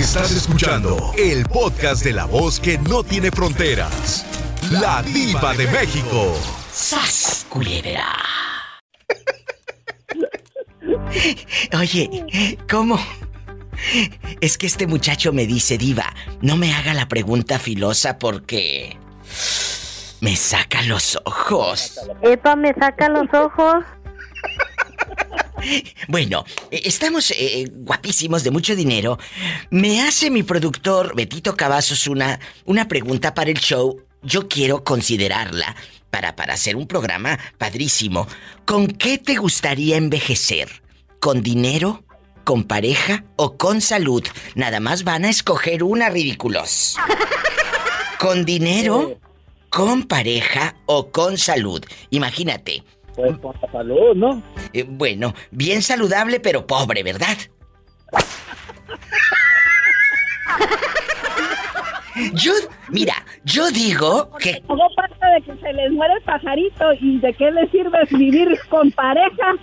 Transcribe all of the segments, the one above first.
Estás escuchando el podcast de la voz que no tiene fronteras. La diva de México. ¡Sas, culebra! Oye, ¿cómo? Es que este muchacho me dice, diva, no me haga la pregunta filosa porque... Me saca los ojos. Epa, me saca los ojos. Bueno, eh, estamos eh, guapísimos de mucho dinero. Me hace mi productor Betito Cavazos una, una pregunta para el show. Yo quiero considerarla para, para hacer un programa padrísimo. ¿Con qué te gustaría envejecer? ¿Con dinero? ¿Con pareja o con salud? Nada más van a escoger una ridículos. ¿Con dinero? ¿Con pareja o con salud? Imagínate. Pues con la salud, ¿no? Eh, bueno, bien saludable pero pobre, ¿verdad? Yo, mira, yo digo que... Todo parte de que se les muere el pajarito y de qué les sirve vivir con pareja.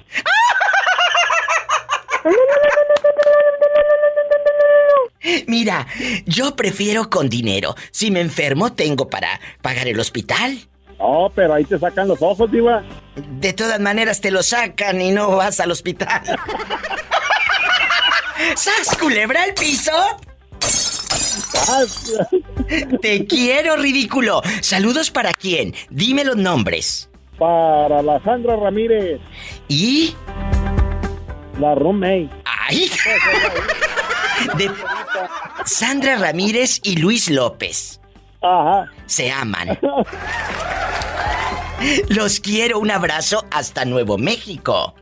Mira, yo prefiero con dinero. Si me enfermo, tengo para pagar el hospital. No, pero ahí te sacan los ojos, diva. De todas maneras te lo sacan y no vas al hospital. ¡Sas, culebra al piso! Te quiero, ridículo. Saludos para quién. Dime los nombres. Para la Sandra Ramírez. ¿Y? La roommate. ¡Ay! De Sandra Ramírez y Luis López. Ajá. Se aman. Los quiero, un abrazo hasta Nuevo México.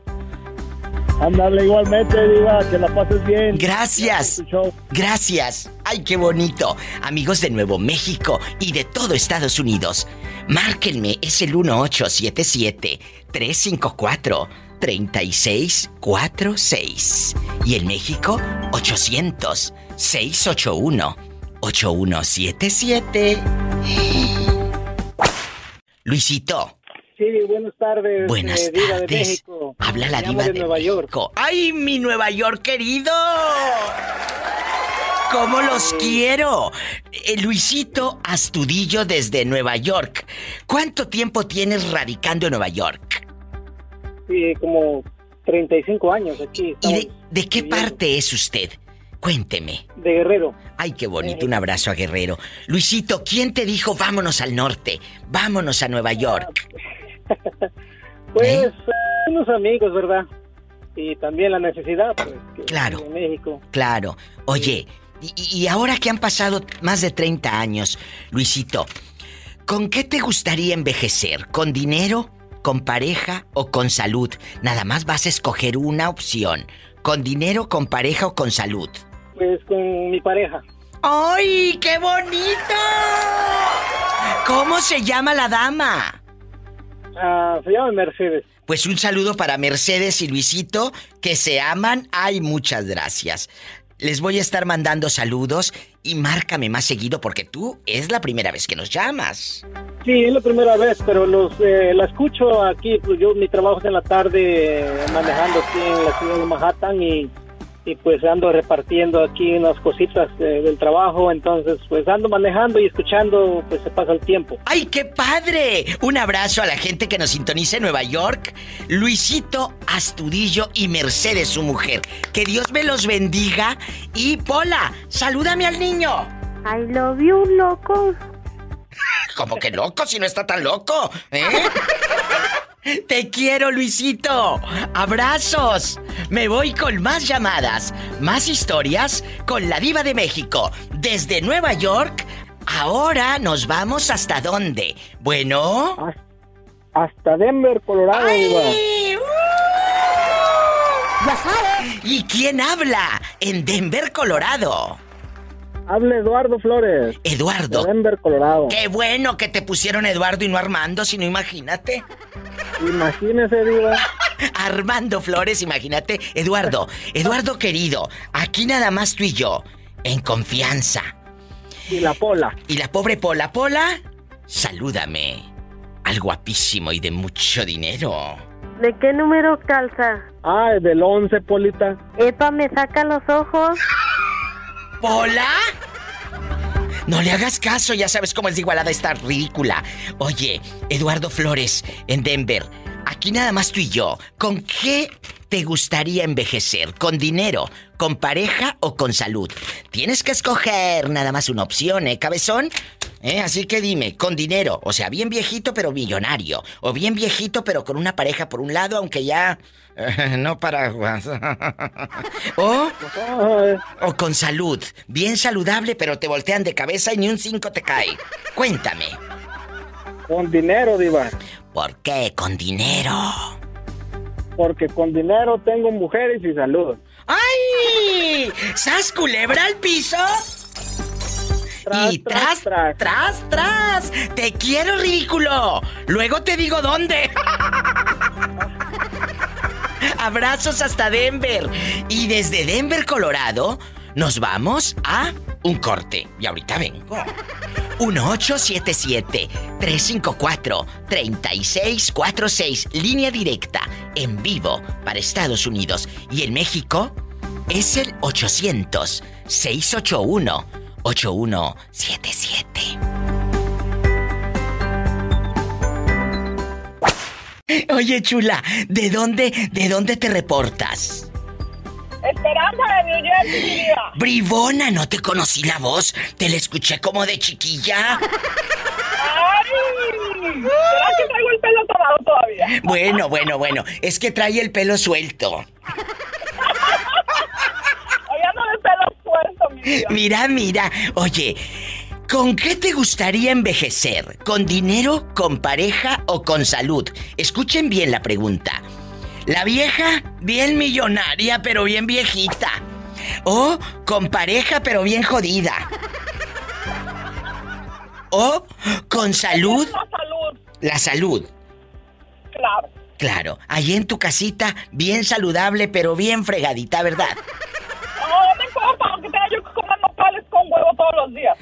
Ándale igualmente, diva, que la pases bien. Gracias. Gracias. Ay, qué bonito. Amigos de Nuevo México y de todo Estados Unidos, márquenme, es el 1877-354-3646. Y en México, 800-681-8177. Luisito, Sí, buenas tardes. buenas eh, diva de tardes. México. Habla la Me diva de de, Nueva York. ¡Ay, mi Nueva York querido! ¿Cómo los quiero? Eh, Luisito Astudillo desde Nueva York. ¿Cuánto tiempo tienes radicando en Nueva York? Sí, como 35 años aquí. ¿Y de, qué viviendo. parte es usted? Cuénteme. De Guerrero. Ay, qué bonito, un abrazo a Guerrero. Luisito, ¿quién te dijo vámonos al norte? Vámonos a Nueva York. Pues ¿Eh? eh, unos amigos, ¿verdad? Y también la necesidad, pues. Claro. En México. Claro. Oye, y, y ahora que han pasado más de 30 años, Luisito, ¿con qué te gustaría envejecer? ¿Con dinero? ¿Con pareja o con salud? Nada más vas a escoger una opción. ¿Con dinero, con pareja o con salud? Pues con mi pareja. ¡Ay, qué bonito! ¿Cómo se llama la dama? Ah, se llama Mercedes. Pues un saludo para Mercedes y Luisito, que se aman. Ay, muchas gracias. Les voy a estar mandando saludos y márcame más seguido porque tú es la primera vez que nos llamas. Sí, es la primera vez, pero los eh, la escucho aquí, pues yo mi trabajo es en la tarde eh, manejando aquí en la ciudad de Manhattan y, y pues ando repartiendo aquí unas cositas eh, del trabajo, entonces pues ando manejando y escuchando, pues se pasa el tiempo. ¡Ay, qué padre! Un abrazo a la gente que nos sintoniza en Nueva York. Luisito Astudillo y Mercedes, su mujer. Que Dios me los bendiga. Y Pola, salúdame al niño. I love you, loco. Como que loco si no está tan loco, ¿eh? Te quiero, Luisito. Abrazos. Me voy con más llamadas, más historias con la diva de México. Desde Nueva York, ahora nos vamos hasta dónde. Bueno. Hasta Denver, Colorado, Diva. ¡Ay! ¡Uh! Ya sabes. ¿Y quién habla? En Denver, Colorado. Habla Eduardo Flores. Eduardo. De Denver, Colorado. Qué bueno que te pusieron Eduardo y no Armando, si no imagínate. Imagínese, Diva. Armando Flores, imagínate. Eduardo, Eduardo querido, aquí nada más tú y yo, en confianza. Y la Pola. Y la pobre Pola, Pola, salúdame. Al guapísimo y de mucho dinero. ¿De qué número calza? Ah, del 11, Polita. Epa, me saca los ojos. ¿Pola? No le hagas caso, ya sabes cómo es igualada esta ridícula. Oye, Eduardo Flores, en Denver, aquí nada más tú y yo, ¿con qué te gustaría envejecer? ¿Con dinero, con pareja o con salud? Tienes que escoger nada más una opción, ¿eh, cabezón? ¿Eh? Así que dime, con dinero, o sea, bien viejito pero millonario, o bien viejito pero con una pareja por un lado, aunque ya no para... o, o con salud. Bien saludable, pero te voltean de cabeza y ni un 5 te cae. Cuéntame. Con dinero, Diva. ¿Por qué con dinero? Porque con dinero tengo mujeres y salud. ¡Ay! ¿Sas culebra al piso? Y tras, tras, tras, tras, Te quiero, ridículo. Luego te digo dónde. Abrazos hasta Denver. Y desde Denver, Colorado, nos vamos a un corte. Y ahorita vengo. 1877-354-3646. Línea directa. En vivo para Estados Unidos. Y en México es el 800-681-8177. Oye, chula, ¿de dónde, de dónde te reportas? Esperanza de New Jersey. Bribona, no te conocí la voz. Te la escuché como de chiquilla. ¡Ay! ¿Será que traigo el pelo tomado todavía? Bueno, bueno, bueno. Es que trae el pelo suelto. Hoy ando de pelo suelto, mi vida. Mira, mira. Oye, ¿Con qué te gustaría envejecer? ¿Con dinero, con pareja o con salud? Escuchen bien la pregunta. La vieja, bien millonaria, pero bien viejita. O con pareja, pero bien jodida. O con salud. La salud. La salud. Claro. Claro, ahí en tu casita, bien saludable, pero bien fregadita, ¿verdad? Nopales con huevo todos los días.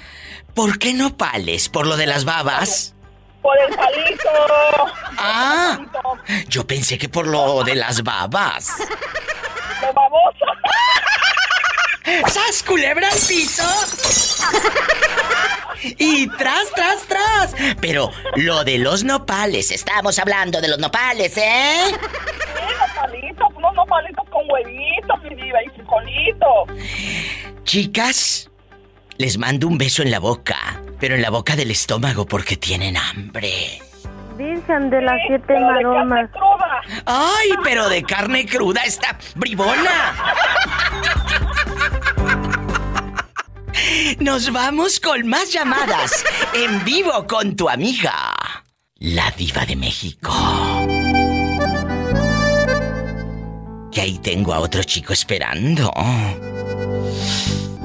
¿Por qué no pales? ¿Por lo de las babas? Por el palito. Ah, yo pensé que por lo de las babas. Lo baboso. ¡Sas, culebra al piso! Y tras, tras, tras. Pero lo de los nopales, estamos hablando de los nopales, ¿eh? Sí, nopalitos, con huevitos, mi diva, y frijolito. Chicas, les mando un beso en la boca, pero en la boca del estómago porque tienen hambre. Virgen de las siete Pero de carne maromas. cruda. ¡Ay, pero de carne cruda está bribona! Nos vamos con más llamadas en vivo con tu amiga, la diva de México. Que ahí tengo a otro chico esperando.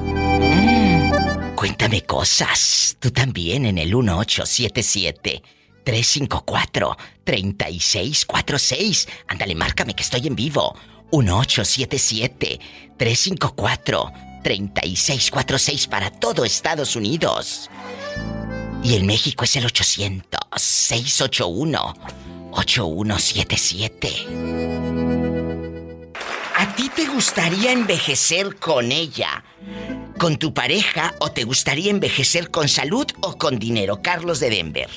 Mm, Cuéntame cosas. Tú también en el 1877 354 3646. Ándale, márcame que estoy en vivo. 1877 354 3646 para todo Estados Unidos. Y en México es el 800 681 8177. ¿A ti te gustaría envejecer con ella? ¿Con tu pareja o te gustaría envejecer con salud o con dinero? Carlos de Denver.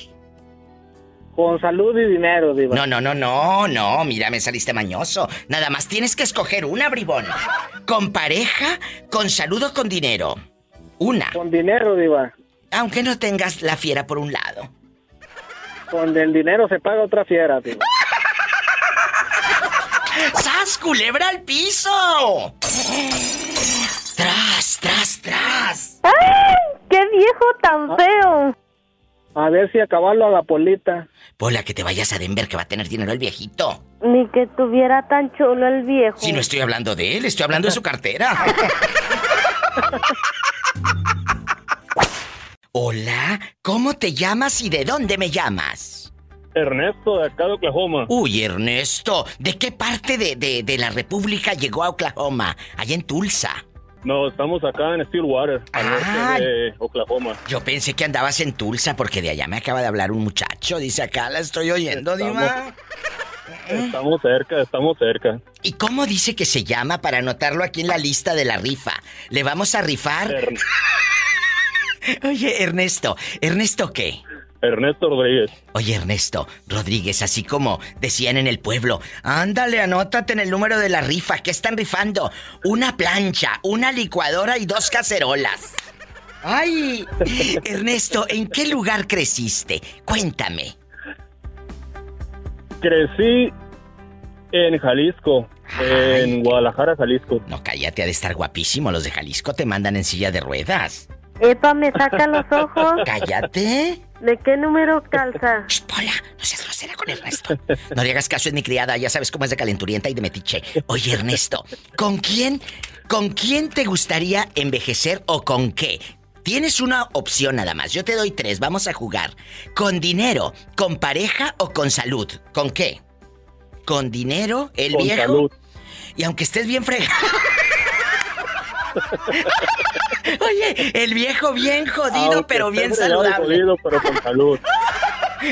Con salud y dinero, Diva. No, no, no, no, no, mira, me saliste mañoso. Nada más tienes que escoger una, bribón. ¿Con pareja, con salud o con dinero? Una. Con dinero, Diva. Aunque no tengas la fiera por un lado. Con el dinero se paga otra fiera, Diva. ¡Sas, culebra al piso! ¡Tras, tras, tras! ¡Ay! ¡Qué viejo tan feo! A ver si acabarlo a la polita. Pola, que te vayas a Denver, que va a tener dinero el viejito. Ni que tuviera tan chulo el viejo. Si no estoy hablando de él, estoy hablando de su cartera. Hola, ¿cómo te llamas y de dónde me llamas? Ernesto, de acá de Oklahoma. Uy, Ernesto, ¿de qué parte de, de- de la República llegó a Oklahoma? Allá en Tulsa. No, estamos acá en Stillwater, al Ah. norte de Oklahoma. Yo pensé que andabas en Tulsa porque de allá me acaba de hablar un muchacho. Dice acá, la estoy oyendo, Diva. Estamos cerca, estamos cerca. ¿Y cómo dice que se llama para anotarlo aquí en la lista de la rifa? ¿Le vamos a rifar? Oye, Ernesto, ¿Ernesto qué? Ernesto Rodríguez. Oye, Ernesto Rodríguez, así como decían en el pueblo, ándale, anótate en el número de la rifa. ¿Qué están rifando? Una plancha, una licuadora y dos cacerolas. ¡Ay! Ernesto, ¿en qué lugar creciste? Cuéntame. Crecí en Jalisco, en Guadalajara, Jalisco. No, cállate, ha de estar guapísimo. Los de Jalisco te mandan en silla de ruedas. Epa, me saca los ojos. Cállate. ¿De qué número calza? Shh, Pola, no seas grosera con Ernesto. No le hagas caso, es mi criada, ya sabes cómo es de calenturienta y de metiche. Oye, Ernesto, ¿con quién, con quién te gustaría envejecer o con qué? Tienes una opción nada más. Yo te doy tres, vamos a jugar. ¿Con dinero, con pareja o con salud? ¿Con qué? ¿Con dinero, el Con viejo? salud. Y aunque estés bien fregado. Oye, el viejo bien jodido, Aunque pero bien saludable. jodido, pero con salud.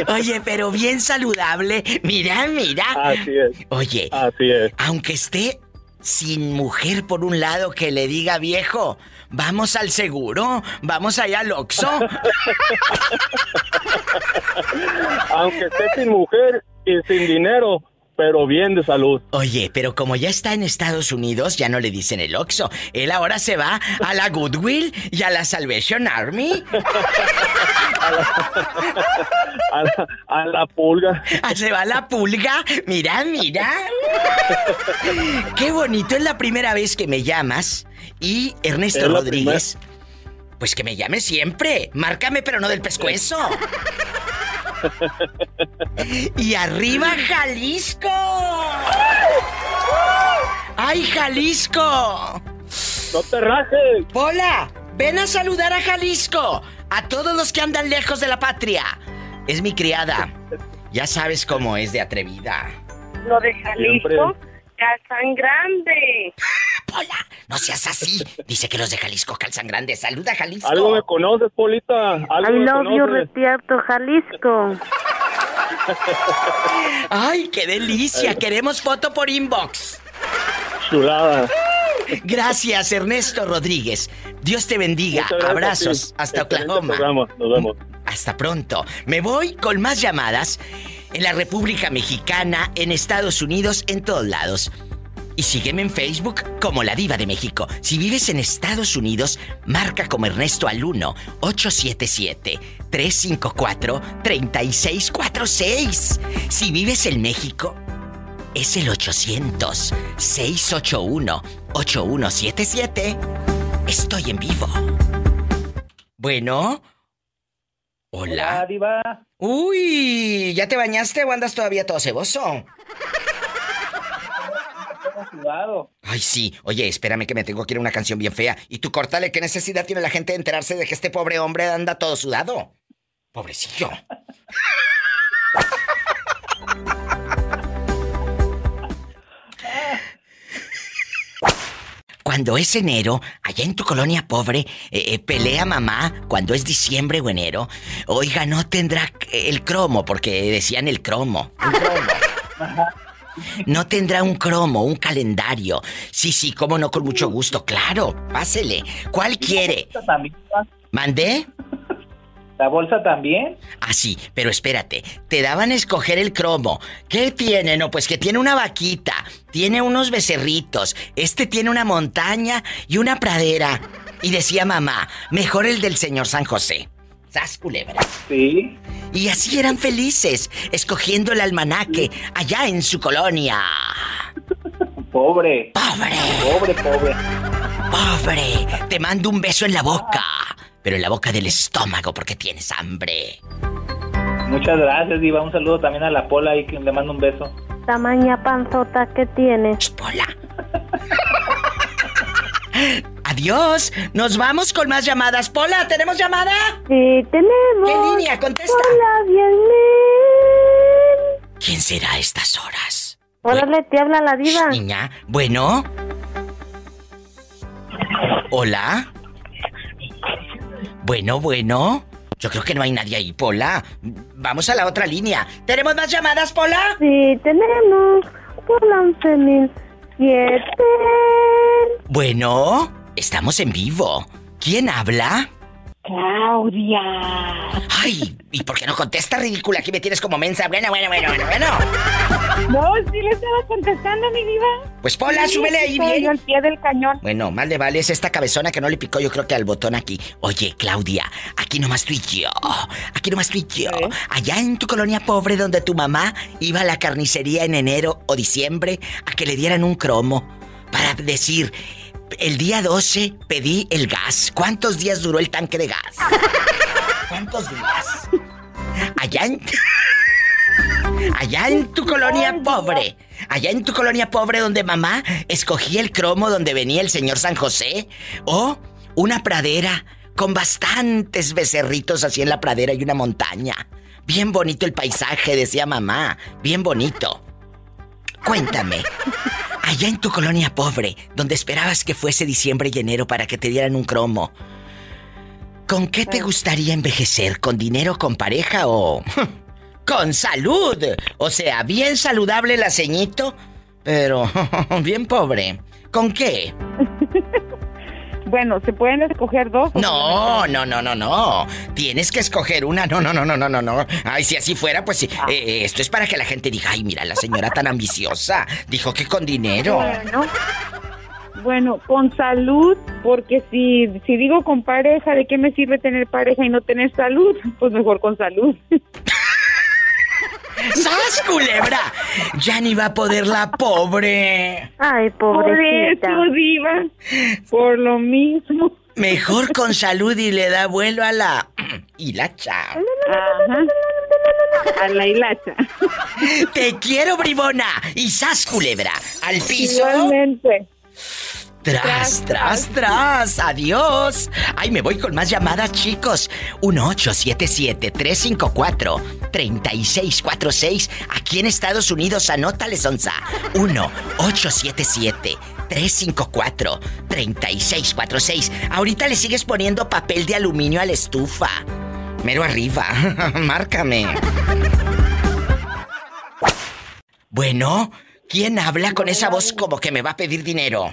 Oye, pero bien saludable. Mira, mira. Así es. Oye, Así es. aunque esté sin mujer por un lado que le diga viejo, vamos al seguro, vamos allá al Oxxo. Aunque esté sin mujer y sin dinero, pero bien de salud. Oye, pero como ya está en Estados Unidos, ya no le dicen el Oxxo. Él ahora se va a la Goodwill y a la Salvation Army. A la, a la pulga. Ah, Se va a la pulga. Mira, mira. Qué bonito. Es la primera vez que me llamas. Y Ernesto Rodríguez. Pues que me llame siempre. Márcame, pero no del pescuezo. y arriba, Jalisco. ¡Ay, Jalisco! ¡No te rajes! Pola, ven a saludar a Jalisco. A todos los que andan lejos de la patria. Es mi criada. Ya sabes cómo es de atrevida. Lo de. Jalisco calzan grande. Pola, no seas así. Dice que los de Jalisco calzan grandes. Saluda, Jalisco. ¿Algo me conoces, Polita? ¿Algo I me love you, conoces? Retierto, Jalisco. Ay, qué delicia. Queremos foto por inbox. Chulada. Gracias, Ernesto Rodríguez. Dios te bendiga. Abrazos hasta Excelente Oklahoma. programa. Nos vemos. Hasta pronto. Me voy con más llamadas en la República Mexicana, en Estados Unidos, en todos lados. Y sígueme en Facebook como La Diva de México. Si vives en Estados Unidos, marca como Ernesto al 1-877-354-3646. Si vives en México, es el 800-681-8177. Estoy en vivo. Bueno. Hola. Diva. Uy, ¿ya te bañaste o andas todavía todo ceboso? Ay, sí. Oye, espérame que me tengo que ir a una canción bien fea. Y tú córtale, ¿qué necesidad tiene la gente de enterarse de que este pobre hombre anda todo sudado? Pobrecillo. Cuando es enero, allá en tu colonia pobre, eh, eh, pelea mamá cuando es diciembre o enero. Oiga, no tendrá el cromo, porque decían el cromo. Un cromo. No tendrá un cromo, un calendario. Sí, sí, cómo no, con mucho gusto. Claro, pásele. ¿Cuál quiere? ¿Mandé? ¿La bolsa también? Ah, sí, pero espérate. Te daban a escoger el cromo. ¿Qué tiene? No, pues que tiene una vaquita, tiene unos becerritos, este tiene una montaña y una pradera. Y decía mamá, mejor el del señor San José. ¡Sas culebra! Sí. Y así eran felices, escogiendo el almanaque allá en su colonia. Pobre. ¡Pobre! Pobre, pobre. ¡Pobre! Te mando un beso en la boca. Pero en la boca del estómago porque tienes hambre. Muchas gracias, Diva. Un saludo también a la Pola y que le mando un beso. Tamaña panzota que tiene. Hola. Adiós. Nos vamos con más llamadas. Pola, ¿tenemos llamada? Sí, tenemos. ¿Qué línea? Contesta. Hola, bien. ¿Quién será a estas horas? Órale, te habla la diva. Shh, niña. Bueno. Hola. Bueno, bueno. Yo creo que no hay nadie ahí, Pola. Vamos a la otra línea. ¿Tenemos más llamadas, Pola? Sí, tenemos por la 11007. Bueno, estamos en vivo. ¿Quién habla? Claudia. Ay, ¿y por qué no contesta, ridícula? Aquí me tienes como mensa. Bueno, bueno, bueno, bueno, bueno. No, sí le estaba contestando, mi diva. Pues Pola, Sí, súbele ahí yo bien. al pie del cañón. Bueno, más le vale es esta cabezona que no le picó yo creo que al botón aquí. Oye, Claudia, aquí nomás tú y yo. Aquí nomás tú y yo. ¿Eh? Allá en tu colonia pobre donde tu mamá iba a la carnicería en enero o diciembre a que le dieran un cromo para decir, el día 12 pedí el gas. ¿Cuántos días duró el tanque de gas? ¿Cuántos días? Allá en... Allá en tu colonia pobre. Allá en tu colonia pobre donde mamá escogía el cromo donde venía el señor San José. O una pradera con bastantes becerritos así en la pradera y una montaña. Bien bonito el paisaje, decía mamá. Bien bonito. Cuéntame. Allá en tu colonia pobre, donde esperabas que fuese diciembre y enero para que te dieran un cromo. ¿Con qué te gustaría envejecer? ¿Con dinero, con pareja o con salud? O sea, bien saludable la ceñito, pero bien pobre. ¿Con qué? Bueno, ¿se pueden escoger dos? No, no, no, no, no. Tienes que escoger una. No, no, no, no, no, no, no. Ay, si así fuera, pues sí. Eh, esto es para que la gente diga, ay, mira, la señora tan ambiciosa. Dijo que con dinero. Bueno, bueno, con salud, porque si, si digo con pareja, ¿de qué me sirve tener pareja y no tener salud? Pues mejor con salud. ¡Sas, culebra! Ya ni va a poder la pobre. Ay, Por pobrecita. eso, diva, por lo mismo. Mejor con salud y le da vuelo a la hilacha. Ajá. A la hilacha. Te quiero, bribona. Y sas, culebra. Al piso. Igualmente. Tras, tras, tras. Adiós. Ay, me voy con más llamadas, chicos. 1877-354-3646. Aquí en Estados Unidos, anótale, Sonsa. 1877-354-3646. Ahorita le sigues poniendo papel de aluminio a la estufa. Mero arriba. Márcame. Bueno, ¿quién habla con esa voz como que me va a pedir dinero?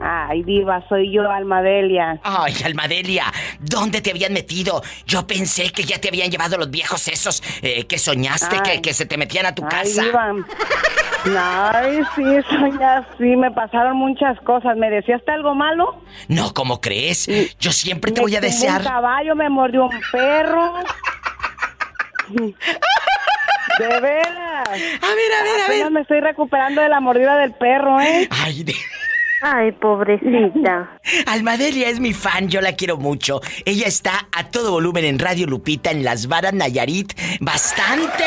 Ay, diva, soy yo, Almadelia. Ay, Almadelia, ¿dónde te habían metido? Yo pensé que ya te habían llevado los viejos esos eh, que soñaste que, se te metían a tu Ay, casa. diva. Ay, sí, soñé sí, me pasaron muchas cosas. ¿Me decíaste algo malo? No, ¿cómo crees? Yo siempre te Me voy a desear. un caballo, me mordió un perro. De veras. A ver, a ver, a Apenas ver. me estoy recuperando de la mordida del perro, ¿eh? Ay, de- Ay, pobrecita. Almadelia es mi fan, yo la quiero mucho. Ella está a todo volumen en Radio Lupita en Las Varas Nayarit. ¡Bastante!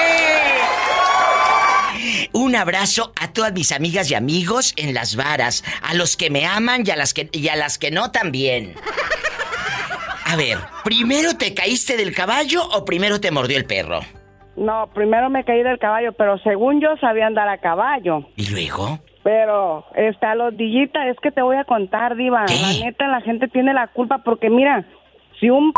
Un abrazo a todas mis amigas y amigos en Las Varas, a los que me aman y a las que, y a las que no también. A ver, ¿primero te caíste del caballo o primero te mordió el perro? No, primero me caí del caballo, pero según yo sabía andar a caballo. ¿Y luego? Pero, está los dillitas, es que te voy a contar, Diva. ¿Qué? La neta, la gente tiene la culpa porque, mira, si un p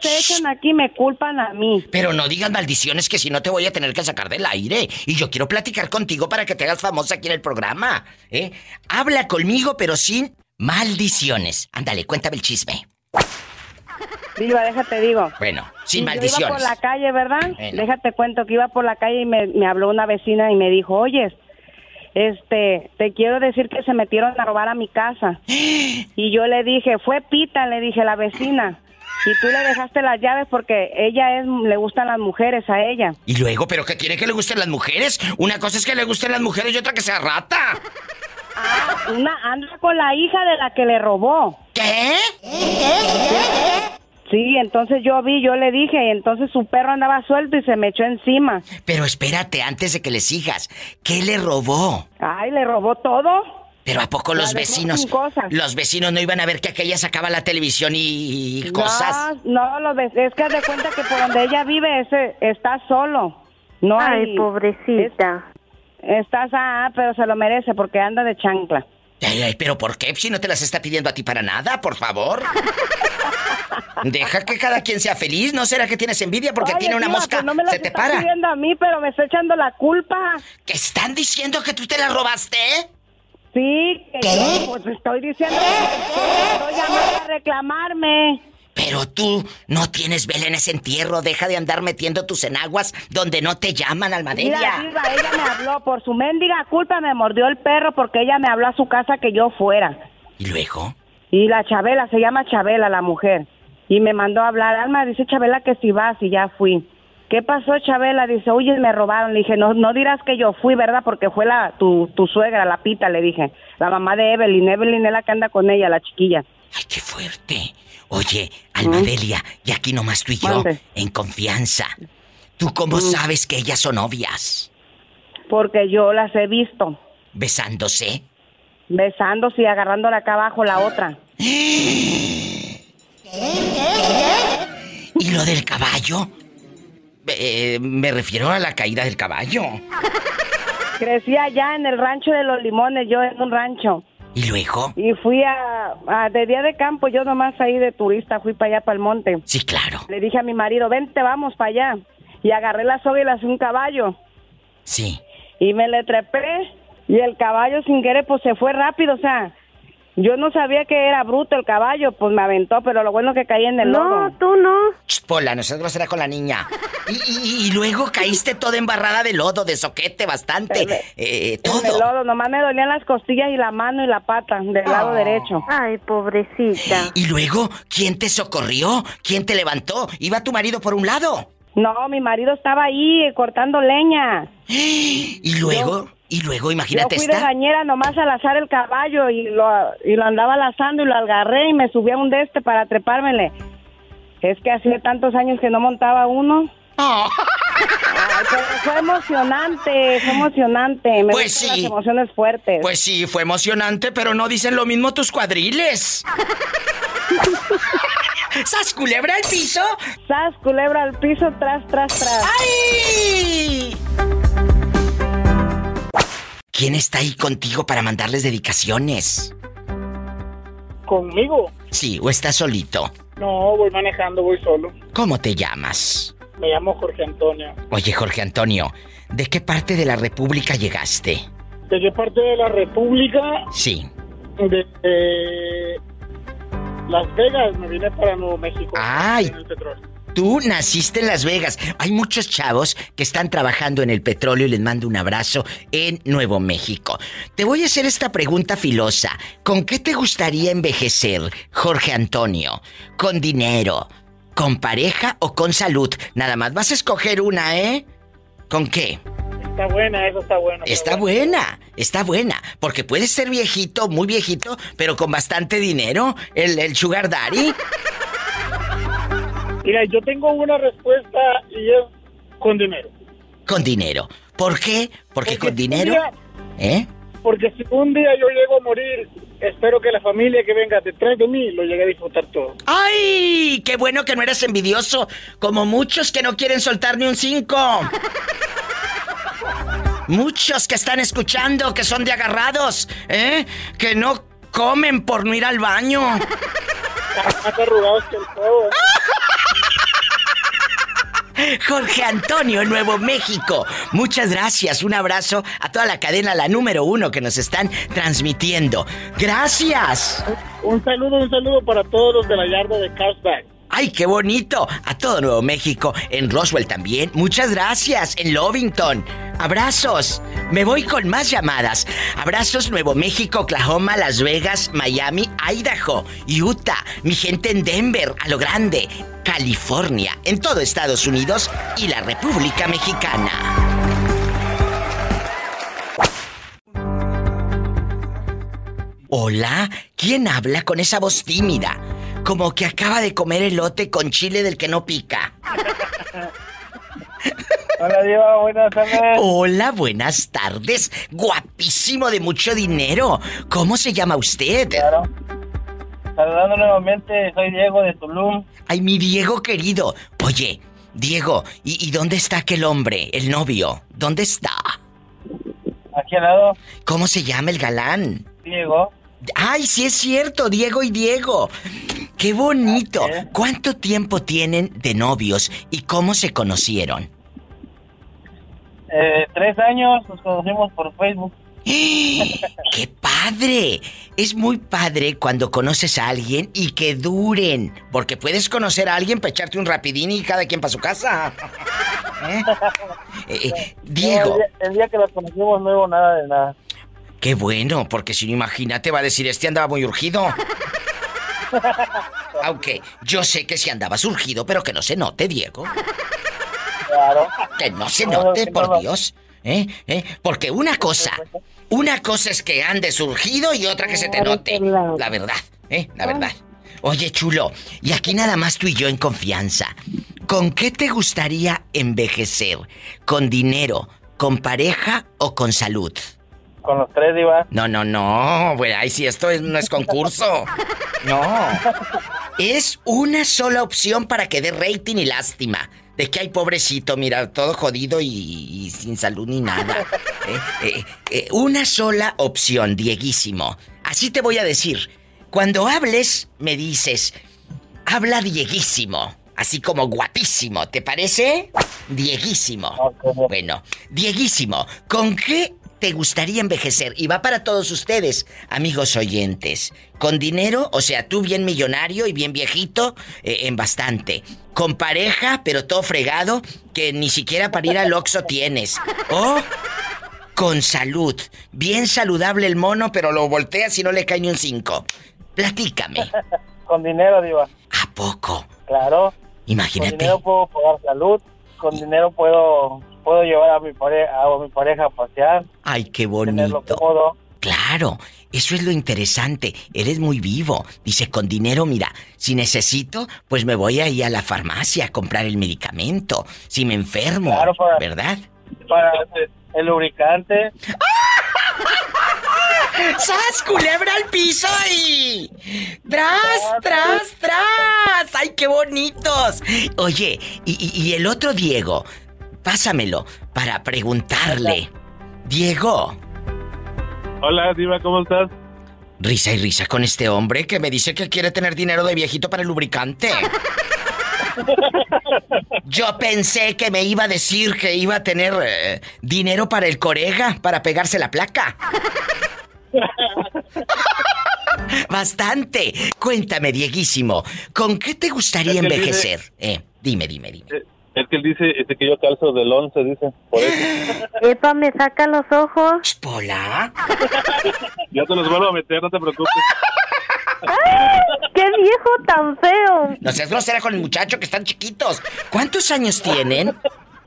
se echan aquí, me culpan a mí. Pero no digas maldiciones que si no te voy a tener que sacar del aire. Y yo quiero platicar contigo para que te hagas famosa aquí en el programa. ¿eh? Habla conmigo, pero sin maldiciones. Ándale, cuéntame el chisme. Diva, déjate digo. Bueno, sin Y Yo iba maldiciones. por la calle, ¿verdad? Bueno. Déjate cuento que iba por la calle y me, me habló una vecina y me dijo, oye, este, te quiero decir que se metieron a robar a mi casa. Y yo le dije, fue Pita, le dije, la vecina. Y tú le dejaste las llaves porque ella es, le gustan las mujeres a ella. Y luego, ¿pero qué quiere que le gusten las mujeres? Una cosa es que le gusten las mujeres y otra que sea rata. Ah, una anda con la hija de la que le robó. ¿Qué? Sí, entonces yo vi, yo le dije, y entonces su perro andaba suelto y se me echó encima. Pero espérate, antes de que le sigas. ¿Qué le robó? Ay, le robó todo. Pero ¿a poco los vecinos... Los vecinos no iban a ver que aquella sacaba la televisión y, y cosas? No, no, lo ves, es que haz de cuenta que por donde ella vive ese está solo. No Ay, hay. pobrecita. es- estás, ah, pero se lo merece porque anda de chancla. Ay, ay, pero ¿por qué? Si no te las está pidiendo a ti para nada, por favor. Deja que cada quien sea feliz. ¿No será que tienes envidia porque Oye, tiene una mosca? pues no me se te está para. a mí, pero me está echando la culpa. ¿Qué están diciendo que tú te la robaste? Sí, que yo, pues estoy diciendo que estoy llamando a reclamarme. Pero tú no tienes vela en ese entierro. Deja de andar metiendo tus enaguas donde no te llaman, Mira, Almadelia. Diva, ella me habló por su mendiga culpa, me mordió el perro porque ella me habló a su casa que yo fuera. ¿Y luego? Y la Chabela, se llama Chabela la mujer. Y me mandó a hablar, Alma, dice Chabela que si vas y ya fui. ¿Qué pasó, Chabela? Dice, oye, me robaron. Le dije, no, no dirás que yo fui, ¿verdad? Porque fue la, tu, tu suegra, la pita, le dije. La mamá de Evelyn. Evelyn es la que anda con ella, la chiquilla. Ay, qué fuerte. Oye, Almadelia, y aquí nomás tú y yo, en confianza. ¿Tú cómo sabes que ellas son novias? Porque yo las he visto ¿Besándose? besándose y agarrándola acá abajo la otra. ¿Y lo del caballo? Eh, me refiero a la caída del caballo. Crecí allá en el rancho de los limones, yo en un rancho. ¿Y luego? Y fui a, a- de día de campo, yo nomás ahí de turista, fui para allá, para el monte. Sí, claro. Le dije a mi marido, vente, vamos para allá. Y agarré la soga y le hice un caballo. Sí. Y me le trepé. Y el caballo sin querer, pues se fue rápido. O sea, yo no sabía que era bruto el caballo, pues me aventó, pero lo bueno que caí en el No, lodo. tú no. Pola, no seas grosera con la niña. Y, y- y luego caíste toda embarrada de lodo, de soquete, bastante. Eh, En el todo. lodo, nomás me dolían las costillas y la mano y la pata del lado derecho. Ay, pobrecita. Y luego, ¿quién te socorrió? ¿Quién te levantó? ¿Iba tu marido por un lado? No, mi marido estaba ahí eh, cortando leña. Y luego, y luego, Yo imagínate fui de esta. bañera nomás a lazar el caballo y lo, y lo andaba lazando y lo agarré y me subí a un de este para trepármele. Es que hacía tantos años que no montaba uno. Oh. Ay, pero fue emocionante, fue emocionante. Me Pues sí. las emociones fuertes. Pues sí, fue emocionante, pero no dicen lo mismo tus cuadriles. ¿Sas culebra al piso? Sas, culebra al piso, tras, tras, tras. ¡Ay! ¿Quién está ahí contigo para mandarles dedicaciones? ¿Conmigo? Sí, o estás solito. No, voy manejando, voy solo. ¿Cómo te llamas? Me llamo Jorge Antonio. Oye, Jorge Antonio, ¿de qué parte de la República llegaste? ¿De qué parte de la República? Sí. De eh, Las Vegas, me vine para Nuevo México. Ay. Tú naciste en Las Vegas. Hay muchos chavos que están trabajando en el petróleo y les mando un abrazo en Nuevo México. Te voy a hacer esta pregunta filosa. ¿Con qué te gustaría envejecer, Jorge Antonio? ¿Con dinero? ¿Con pareja o con salud? Nada más vas a escoger una, ¿eh? ¿Con qué? Está buena, eso está bueno. Está buena, está buena. Porque puedes ser viejito, muy viejito, pero con bastante dinero. El, el sugar daddy. Mira, yo tengo una respuesta y es con dinero. Con dinero. ¿Por qué? Porque con si un dinero... día- ¿Eh? porque si un día yo llego a morir, espero que la familia que venga detrás de mí lo llegue a disfrutar todo. ¡Ay! ¡Qué bueno que no eres envidioso! Como muchos que no quieren soltar ni un cinco. Muchos que están escuchando, que son de agarrados, ¿eh? Que no comen por no ir al baño. Más arrugados que el. ¿eh? Jorge Antonio, Nuevo México. Muchas gracias. Un abrazo a toda la cadena, la número uno que nos están transmitiendo. Gracias. Un saludo, un saludo para todos los de la yarda de Cashback. ¡Ay, qué bonito! A todo Nuevo México, en Roswell también. Muchas gracias, en Lovington. Abrazos. Me voy con más llamadas. Abrazos Nuevo México, Oklahoma, Las Vegas, Miami, Idaho, Utah, mi gente en Denver, a lo grande, California, en todo Estados Unidos y la República Mexicana. Hola, ¿quién habla con esa voz tímida? Como que acaba de comer elote con chile del que no pica. Hola, Diva, buenas tardes. Hola, buenas tardes. Guapísimo de mucho dinero. ¿Cómo se llama usted? Claro. Saludando nuevamente, soy Diego de Tulum. Ay, mi Diego querido. Oye, Diego, ¿y, y dónde está aquel hombre, el novio? ¿Dónde está? Aquí al lado, ¿Cómo se llama el galán? Diego. Ay, sí es cierto, Diego y Diego. ¡Qué bonito! ¿Cuánto tiempo tienen de novios y cómo se conocieron? Eh, tres años nos conocimos por Facebook. ¡Qué padre! Es muy padre cuando conoces a alguien y que duren. Porque puedes conocer a alguien para echarte un rapidín y cada quien para su casa. ¿Eh? Eh, eh, Diego. El día, el día que nos conocimos no hubo nada de nada. Qué bueno, porque si no imagínate va a decir, este andaba muy urgido. Aunque yo sé que si andabas urgido, pero que no se note, Diego. Claro. Que no se No, note, por no. Dios. ¿Eh? ¿Eh? Porque una cosa, una cosa es que andes surgido y otra que se te note. La verdad, ¿eh? La verdad. Oye, chulo, y aquí nada más tú y yo en confianza. ¿Con qué te gustaría envejecer? ¿Con dinero, con pareja o con salud? Con los tres, Diva. No, no, no, güey, ay, si esto es- no es concurso. No. Es una sola opción para que dé rating y lástima. De que hay pobrecito, mira, todo jodido y, y sin salud ni nada. Eh, eh, eh, una sola opción, Dieguísimo. Así te voy a decir. Cuando hables, me dices, habla Dieguísimo. Así como guapísimo, ¿te parece? Dieguísimo. Bueno, Dieguísimo, ¿con qué te gustaría envejecer? Y va para todos ustedes, amigos oyentes. ¿Con dinero? O sea, tú bien millonario y bien viejito, eh, en bastante. ¿Con pareja, pero todo fregado, que ni siquiera para ir al Oxxo tienes? ¿O con salud? Bien saludable el mono, pero lo volteas y no le cae ni un cinco. Platícame. Con dinero, Diva. ¿A poco? Claro. Imagínate. Con dinero puedo pagar salud. Con dinero puedo puedo llevar a mi, pare- a mi pareja a pasear. Ay, qué bonito. Claro, eso es lo interesante. Eres muy vivo. Dice, con dinero, mira, si necesito, pues me voy ahí a la farmacia a comprar el medicamento. Si me enfermo, Claro, para- ¿verdad? Para el lubricante. ¡Sas, culebra al piso y... ¡Tras, tras, tras! ¡Ay, qué bonitos! Oye, y el otro Diego, pásamelo para preguntarle. Diego, Hola, Diva, ¿cómo estás? risa y risa con este hombre que me dice que quiere tener dinero de viejito para el lubricante. Yo pensé que me iba a decir que iba a tener eh, dinero para el corega, para pegarse la placa. Bastante. Cuéntame, Dieguísimo, ¿con qué te gustaría envejecer? Eh, dime, dime, dime. Es que él dice este, que yo calzo del 11, dice. Por eso. Epa, me saca los ojos. ¿Pola? Ya te los vuelvo a meter, no te preocupes. ¡Qué viejo tan feo! No seas grosera con el muchacho que están chiquitos. ¿Cuántos años tienen?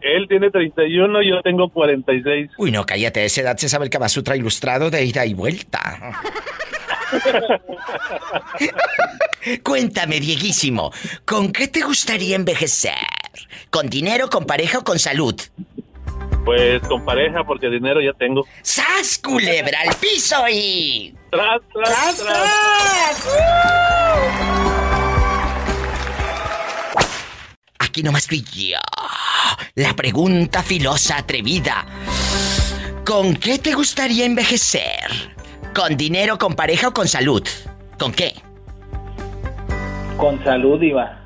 Él tiene 31 y yo tengo 46. Uy, no, cállate, a esa edad se sabe el Kama Sutra ilustrado de ida y vuelta. Cuéntame, Dieguísimo, ¿con qué te gustaría envejecer? ¿Con dinero, con pareja o con salud? Pues con pareja, porque dinero ya tengo. ¡Sas, culebra, al piso y... ¡Tras, tras, ¡Tras, tras! tras! Aquí nomás tú y yo. La pregunta filosa atrevida. ¿Con qué te gustaría envejecer? ¿Con dinero, con pareja o con salud? ¿Con qué? Con salud, Diva.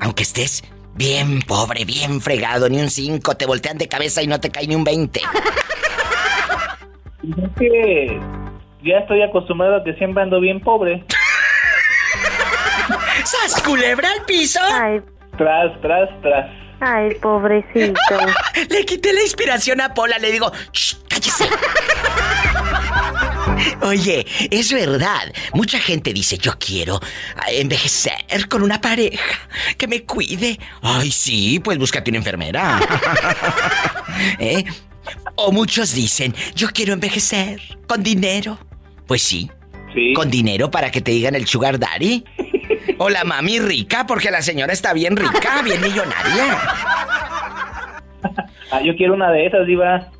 Aunque estés bien pobre, bien fregado, ni un 5, te voltean de cabeza y no te cae ni un 20. Es que ya estoy acostumbrado a que siempre ando bien pobre. ¡Sas, culebra al piso! Ay, Tras, tras, tras. ay, pobrecito. Le quité la inspiración a Pola, le digo, "Shh, cállese. Oye, es verdad. Mucha gente dice, yo quiero envejecer con una pareja que me cuide. Ay, sí, pues búscate una enfermera. ¿Eh? O muchos dicen, yo quiero envejecer con dinero. Pues sí, Sí. con dinero para que te digan el sugar daddy. O la mami rica, porque la señora está bien rica, bien millonaria. Ah, yo quiero una de esas, Diva.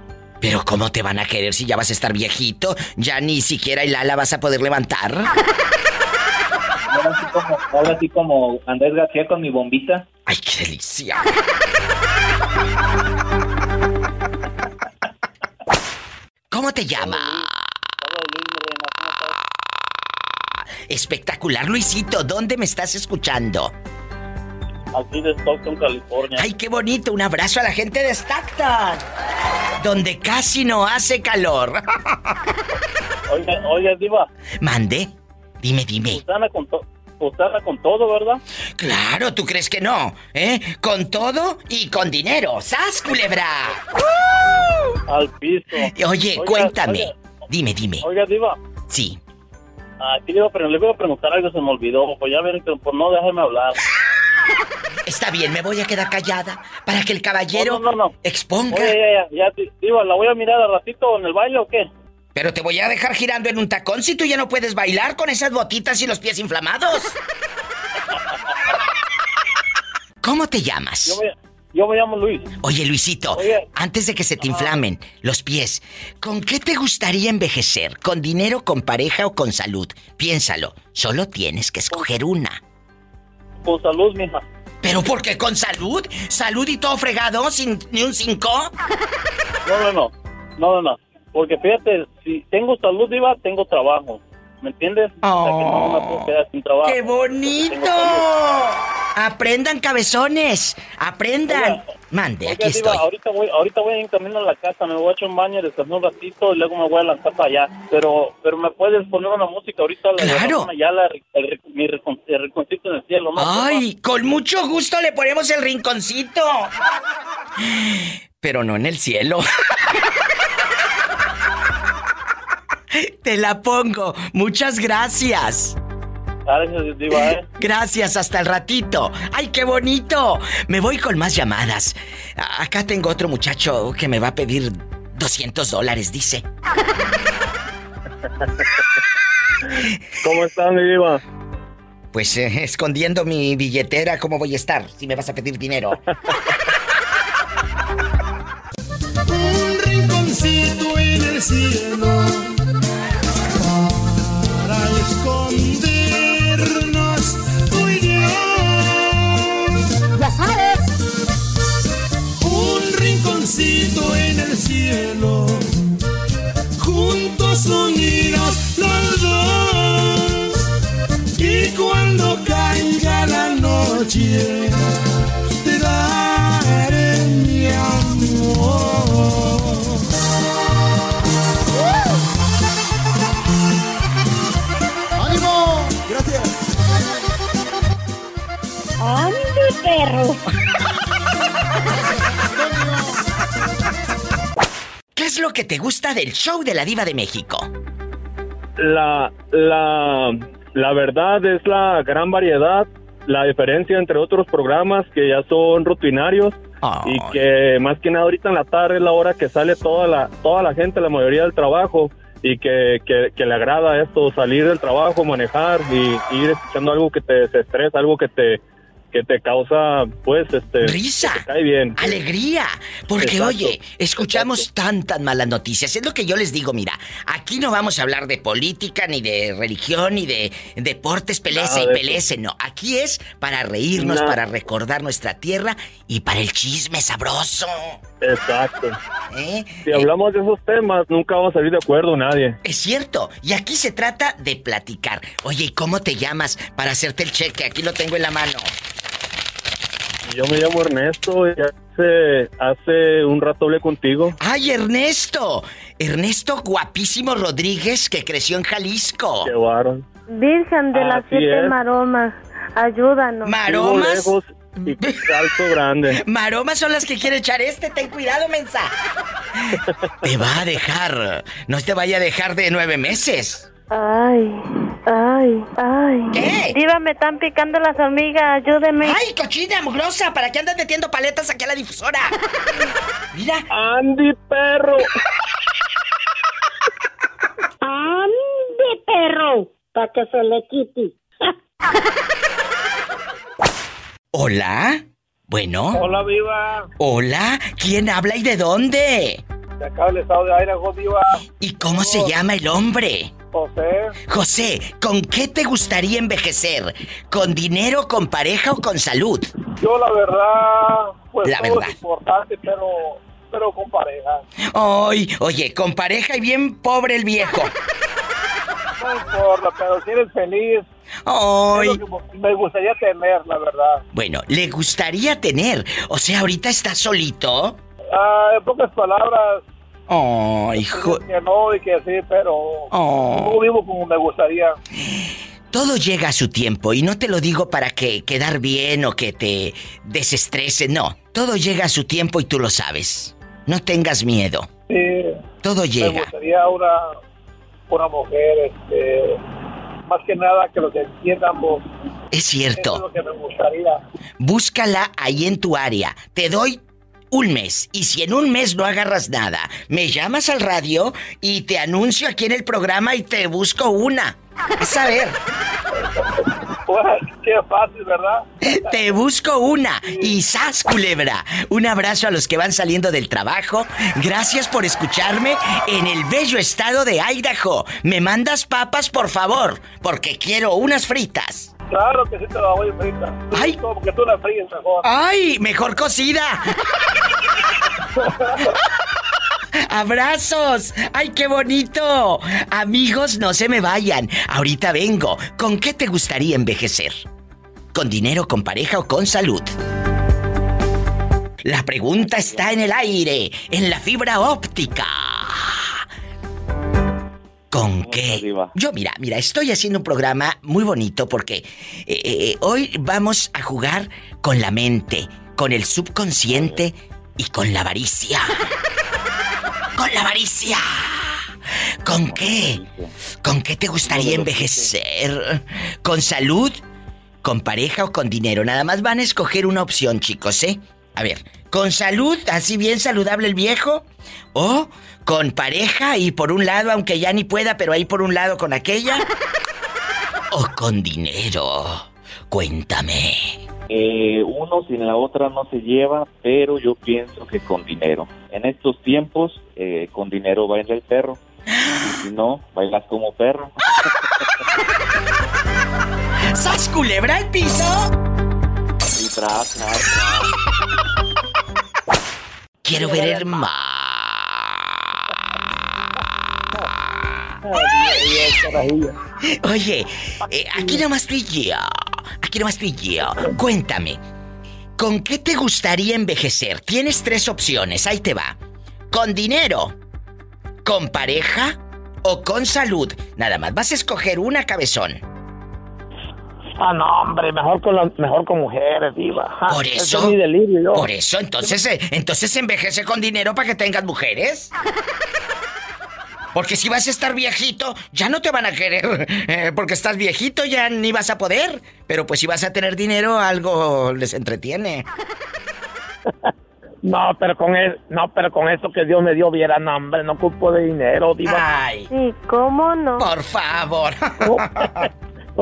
Pero ¿cómo te van a querer si ya vas a estar viejito? Ya ni siquiera el ala vas a poder levantar. Ahora sí como, ahora sí como Andrés García con mi bombita. ¡Ay, qué delicia! ¿Cómo te llama? Espectacular, Luisito. ¿Dónde me estás escuchando? Aquí de Stockton, California. Ay, qué bonito. Un abrazo a la gente de Stockton. Donde casi no hace calor. Oiga, oiga, Diva, Mande. Dime, dime. anda con, to- todo, ¿verdad? Claro, ¿tú crees que no? ¿Eh? Con todo y con dinero. ¡Sas, culebra! Al piso. Oye, Oiga, cuéntame. oiga, Dime, dime. Oiga, Diva, Sí. aquí le iba, a le iba a preguntar algo, se me olvidó. Pues ya que por no déjeme hablar. Está bien, me voy a quedar callada para que el caballero No, no, no, no. exponga. Oye, ya, ya, ya, Di- Diva, ¿la voy a mirar al ratito en el baile o qué? Pero te voy a dejar girando en un tacón si tú ya no puedes bailar con esas botitas y los pies inflamados. ¿Cómo te llamas? Yo me, yo me llamo Luis. Oye, Luisito, Oye. antes de que se te inflamen los pies, ¿con qué te gustaría envejecer? ¿Con dinero, con pareja o con salud? Piénsalo, solo tienes que escoger una. Con salud, mija. ¿Pero por qué con salud? ¿Salud y todo fregado sin ni un cinco? No, no, no. No, no, no. Porque fíjate, si tengo salud, Diva, tengo trabajo. ¿Me entiendes? O sea, que no me puedo quedar sin trabajo. ¡Qué bonito! Aprendan, cabezones. Aprendan. Oiga, Mande, Oiga, aquí Diva, estoy. ahorita voy, ahorita voy en camino a la casa, me voy a echar un baño, descansar un ratito y luego me voy a lanzar para allá. Pero, pero me puedes poner una música ahorita, Claro. El, mi recon- rinconcito en el cielo, ¿no? Ay, con mucho gusto le ponemos el rinconcito. Pero no en el cielo. Te la pongo. Muchas gracias. Gracias, Diva, ¿eh? Gracias, hasta el ratito. ¡Ay, qué bonito! Me voy con más llamadas. A- Acá tengo otro muchacho que me va a pedir 200 dólares, dice. ¿Cómo están, mi Diva? Pues eh, escondiendo mi billetera, ¿cómo voy a estar si me vas a pedir dinero? Un rinconcito en el cielo perro! ¿Qué es lo que te gusta del show de la diva de México? La, la, la verdad es la gran variedad, la diferencia entre otros programas que ya son rutinarios y que más que nada ahorita en la tarde es la hora que sale toda la, toda la gente, la mayoría del trabajo y que, que, que le agrada esto, salir del trabajo, manejar y, ir escuchando algo que te desestresa, algo que te, que te causa, pues, este... Risa. te cae bien. Alegría. Porque, Exacto. oye, escuchamos tantas malas noticias. Es lo que yo les digo, mira, aquí no vamos a hablar de política, ni de religión, ni de deportes, pelece Nada y de pelece, no. Aquí es para reírnos, Nada. para recordar nuestra tierra y para el chisme sabroso. Exacto. ¿Eh? Si hablamos de esos temas, nunca vamos a salir de acuerdo nadie. Es cierto, y aquí se trata de platicar. Oye, ¿y cómo te llamas para hacerte el cheque? Aquí lo tengo en la mano. Yo me llamo Ernesto y hace, hace un rato hablé contigo. ¡Ay, Ernesto! Ernesto Guapísimo Rodríguez, que creció en Jalisco. Llevaron. Virgen de las siete es. maromas, ayúdanos. ¿Maromas? lejos y salto grande. Maromas son las que quiere echar este, ten cuidado, mensa. Te va a dejar. No te vaya a dejar de nueve meses. Ay, ay, ay. ¿Qué? Diva, me están picando las hormigas, ayúdeme. ¡Ay, cochina, mugrosa! ¿Para qué andas metiendo paletas aquí a la difusora? Mira. Andy, perro. ¡Ande, perro! Para que se le quite. ¿Hola? Bueno. Hola, Viva. Hola. ¿Quién habla y de dónde? De acá del estado de Idaho, Viva. ¿Y cómo se llama el hombre? José. José, ¿con qué te gustaría envejecer? ¿Con dinero, con pareja o con salud? Yo, la verdad, pues La todo verdad. es importante, pero, pero con pareja. Ay, oye, con pareja y bien pobre el viejo. No importa, pero si eres feliz. Ay. es lo que me gustaría tener, la verdad. Bueno, le gustaría tener. O sea, ahorita está solito. Ah, en pocas palabras, Oh, hijo. que no y que sí, pero Oh. no vivo como me gustaría. Todo llega a su tiempo y no te lo digo para que quedar bien o que te desestrese, no. Todo llega a su tiempo y tú lo sabes. No tengas miedo. Sí, Todo me llega. gustaría una, una mujer, este, más que nada que los entiendamos. Es Eso es cierto. lo que me gustaría. Búscala ahí en tu área. Te doy un mes. Y si en un mes no agarras nada, me llamas al radio y te anuncio aquí en el programa y te busco una. A. Pues, qué fácil, ¿verdad? Te busco una. Y sas, culebra. Un abrazo a los que van saliendo del trabajo. Gracias por escucharme en el bello estado de Idaho. Me mandas papas, por favor, porque quiero unas fritas. Claro que sí te la voy frita. Ay. Como que tú la fríes mejor. ¡Ay! Mejor cocida. ¡Abrazos! ¡Ay, qué bonito! Amigos, no se me vayan. Ahorita vengo. ¿Con qué te gustaría envejecer? ¿Con dinero, con pareja o con salud? La pregunta está en el aire, en la fibra óptica. ¿Con qué? Yo, mira, mira, estoy haciendo un programa muy bonito porque eh, eh, hoy vamos a jugar con la mente, con el subconsciente y con la avaricia. ¡Con la avaricia! ¿Con qué? ¿Con qué te gustaría envejecer? ¿Con salud? ¿Con pareja o con dinero? Nada más van a escoger una opción, chicos, ¿eh? A ver, ¿con salud, así bien saludable el viejo? ¿O con pareja y por un lado, aunque ya ni pueda, pero ahí por un lado con aquella? ¿O con dinero? Cuéntame. Eh, uno sin la otra no se lleva, pero yo pienso que con dinero. En estos tiempos, eh, con dinero baila el perro. Y si no, bailas como perro. ¡Sas culebra al piso! Y tras, tras, tras. Quiero ver el mar. Oye, eh, aquí nomás tú y yo. Aquí nomás tú y yo. Cuéntame, ¿con qué te gustaría envejecer? Tienes tres opciones, ahí te va. ¿Con dinero? ¿Con pareja? ¿O con salud? Nada más, vas a escoger una cabezón. Ah, no, hombre, mejor con, la- mejor con mujeres, diva. Ah, Por eso. es mi delirio, yo. Por eso, entonces, eh, entonces envejece con dinero para que tengas mujeres. Porque si vas a estar viejito, ya no te van a querer. eh, porque estás viejito, ya ni vas a poder. Pero pues si vas a tener dinero, algo les entretiene. No, pero con el, no, pero con eso que Dios me dio, viera, no, hombre, no ocupo de dinero, diva. Ay, Sí, ¿cómo no? por favor.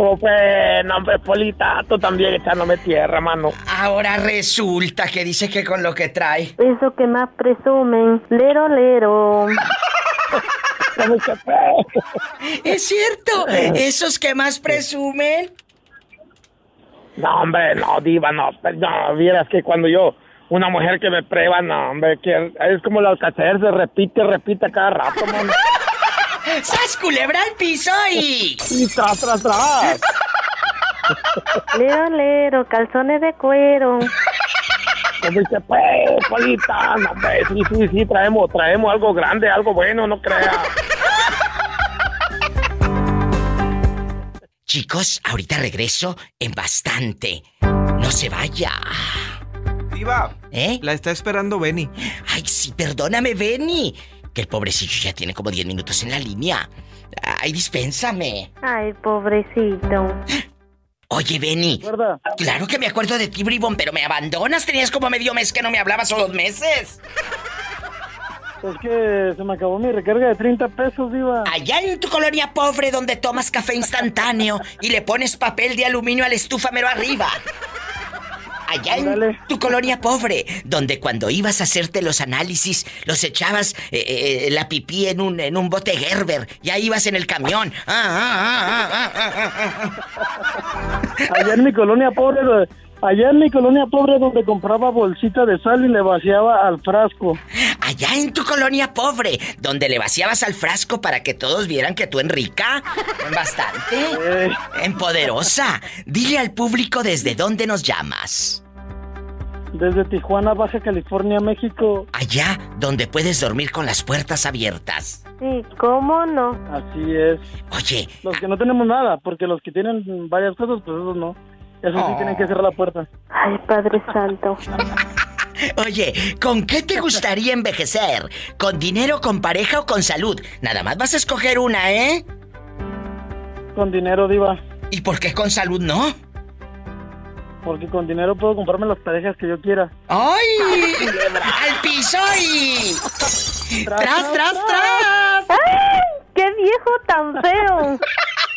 Oh, pues, no, hombre, Polita, tú también echándome tierra, mano. Ahora resulta que dice que con lo que trae. Eso que más presumen. Lero, lero. Como. Es cierto, esos que más presumen. No, hombre, no, diva, no, pero no, vieras que cuando yo, una mujer que me prueba, no, hombre, que es como la alcacer, se repite, repite cada rato, mano. ¡Sas culebra al piso y... Y tras, tras, tras. Lero, lero. Calzones de cuero. Como dice, pues, Polita, no, hombre, sí, sí, sí, traemos, traemos algo grande, algo bueno, no creas. Chicos, ahorita regreso en bastante. No se vaya. Diva, ¿Eh? la está esperando Benny. Ay, sí, perdóname, Benny. Que el pobrecillo ya tiene como 10 minutos en la línea. Ay, dispénsame. Ay, pobrecito. Oye, Benny. ¿Verdad? Claro que me acuerdo de ti, Bribón, pero me abandonas. Tenías como medio mes que no me hablabas o dos meses. Es que se me acabó mi recarga de 30 pesos, diva. Allá en tu colonia pobre donde tomas café instantáneo y le pones papel de aluminio a la estufa mero arriba. Allá en tu colonia pobre, donde cuando ibas a hacerte los análisis, los echabas eh, eh, la pipí en un, en un bote Gerber, ya ibas en el camión. Ah, ah, ah. Allá en mi colonia pobre, allá en mi colonia pobre donde compraba bolsita de sal y le vaciaba al frasco. Allá en tu colonia pobre, donde le vaciabas al frasco para que todos vieran que tú en rica. Bastante. En poderosa. Dile al público desde dónde nos llamas. Desde Tijuana, Baja California, México. Allá donde puedes dormir con las puertas abiertas. Sí, ¿cómo no? Así es. Oye. Los que no tenemos nada, porque los que tienen varias cosas, pues esos no. Esos sí Oh. tienen que cerrar la puerta. Ay, Padre Santo. Oye, ¿con qué te gustaría envejecer? ¿Con dinero, con pareja o con salud? Nada más vas a escoger una, ¿eh? Con dinero, Diva. ¿Y por qué con salud no? Porque con dinero puedo comprarme las parejas que yo quiera. ¡Ay! ¡Al piso y... ¡Tras, tras, tras! ¡Ay! ¡Qué viejo tan feo!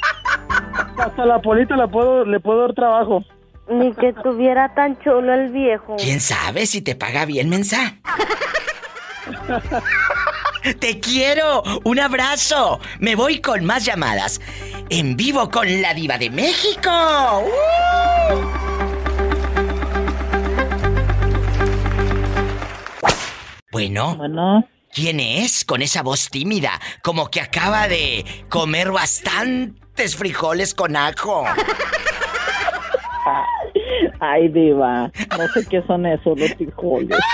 Hasta la polita la puedo, le puedo dar trabajo. Ni que tuviera tan chulo el viejo. ¿Quién sabe si te paga bien, mensa? ¡Te quiero! ¡Un abrazo! Me voy con más llamadas. En vivo con la diva de México. ¡Uh! Bueno. ¿Quién es con esa voz tímida? Como que acaba de comer bastantes frijoles con ajo. Ay, diva, no sé qué son esos los frijoles.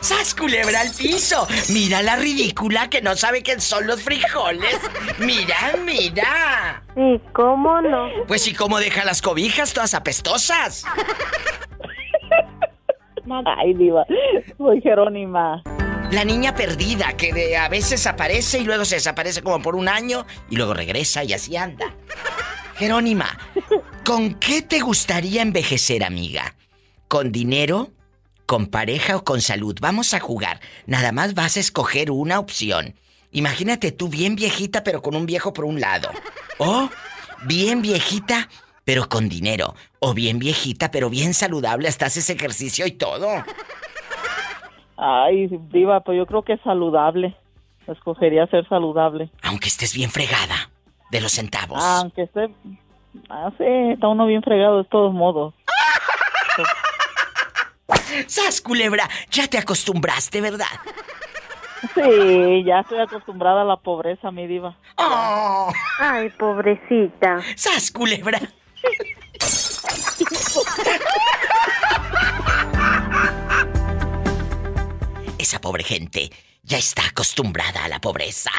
¡Sas culebra al piso! Mira la ridícula que no sabe qué son los frijoles. Mira, mira. Sí, ¿cómo no? Pues y cómo deja las cobijas todas apestosas. Ay, diva, soy Jerónima. La niña perdida que de- a veces aparece y luego se desaparece como por un año y luego regresa y así anda. Jerónima, ¿con qué te gustaría envejecer, amiga? ¿Con dinero? ¿Con pareja o con salud? Vamos a jugar. Nada más vas a escoger una opción. Imagínate tú bien viejita pero con un viejo por un lado. O bien viejita pero con dinero. O bien viejita pero bien saludable, hasta haces ejercicio y todo. Ay, diva, pues yo creo que es saludable. Escogería ser saludable. Aunque estés bien fregada de los centavos. Aunque esté... Ah, sí, está uno bien fregado de todos modos. ¡Sas, culebra! Ya te acostumbraste, ¿verdad? Sí, ya estoy acostumbrada a la pobreza, mi diva. Oh. Ay, pobrecita. ¡Sas, culebra! Esa pobre gente ya está acostumbrada a la pobreza.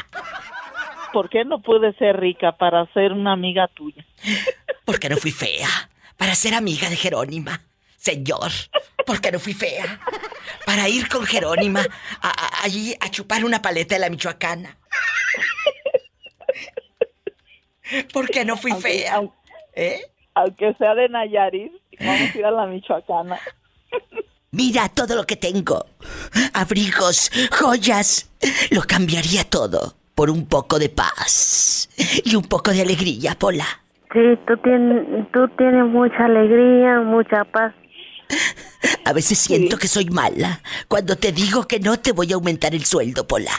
¿Por qué no pude ser rica para ser una amiga tuya? ¿Por qué no fui fea? Para ser amiga de Jerónima. Señor, ¿por qué no fui fea? Para ir con Jerónima a- a- allí a chupar una paleta de la Michoacana. ¿Por qué no fui Aunque- fea? aunque- ¿Eh? Aunque sea de Nayarit, vamos a ir a la Michoacana. Mira todo lo que tengo. Abrigos, joyas. Lo cambiaría todo por un poco de paz y un poco de alegría, Pola. Sí, tú tienes, tú tienes mucha alegría, mucha paz. A veces siento que soy mala cuando te digo que no te voy a aumentar el sueldo, Pola.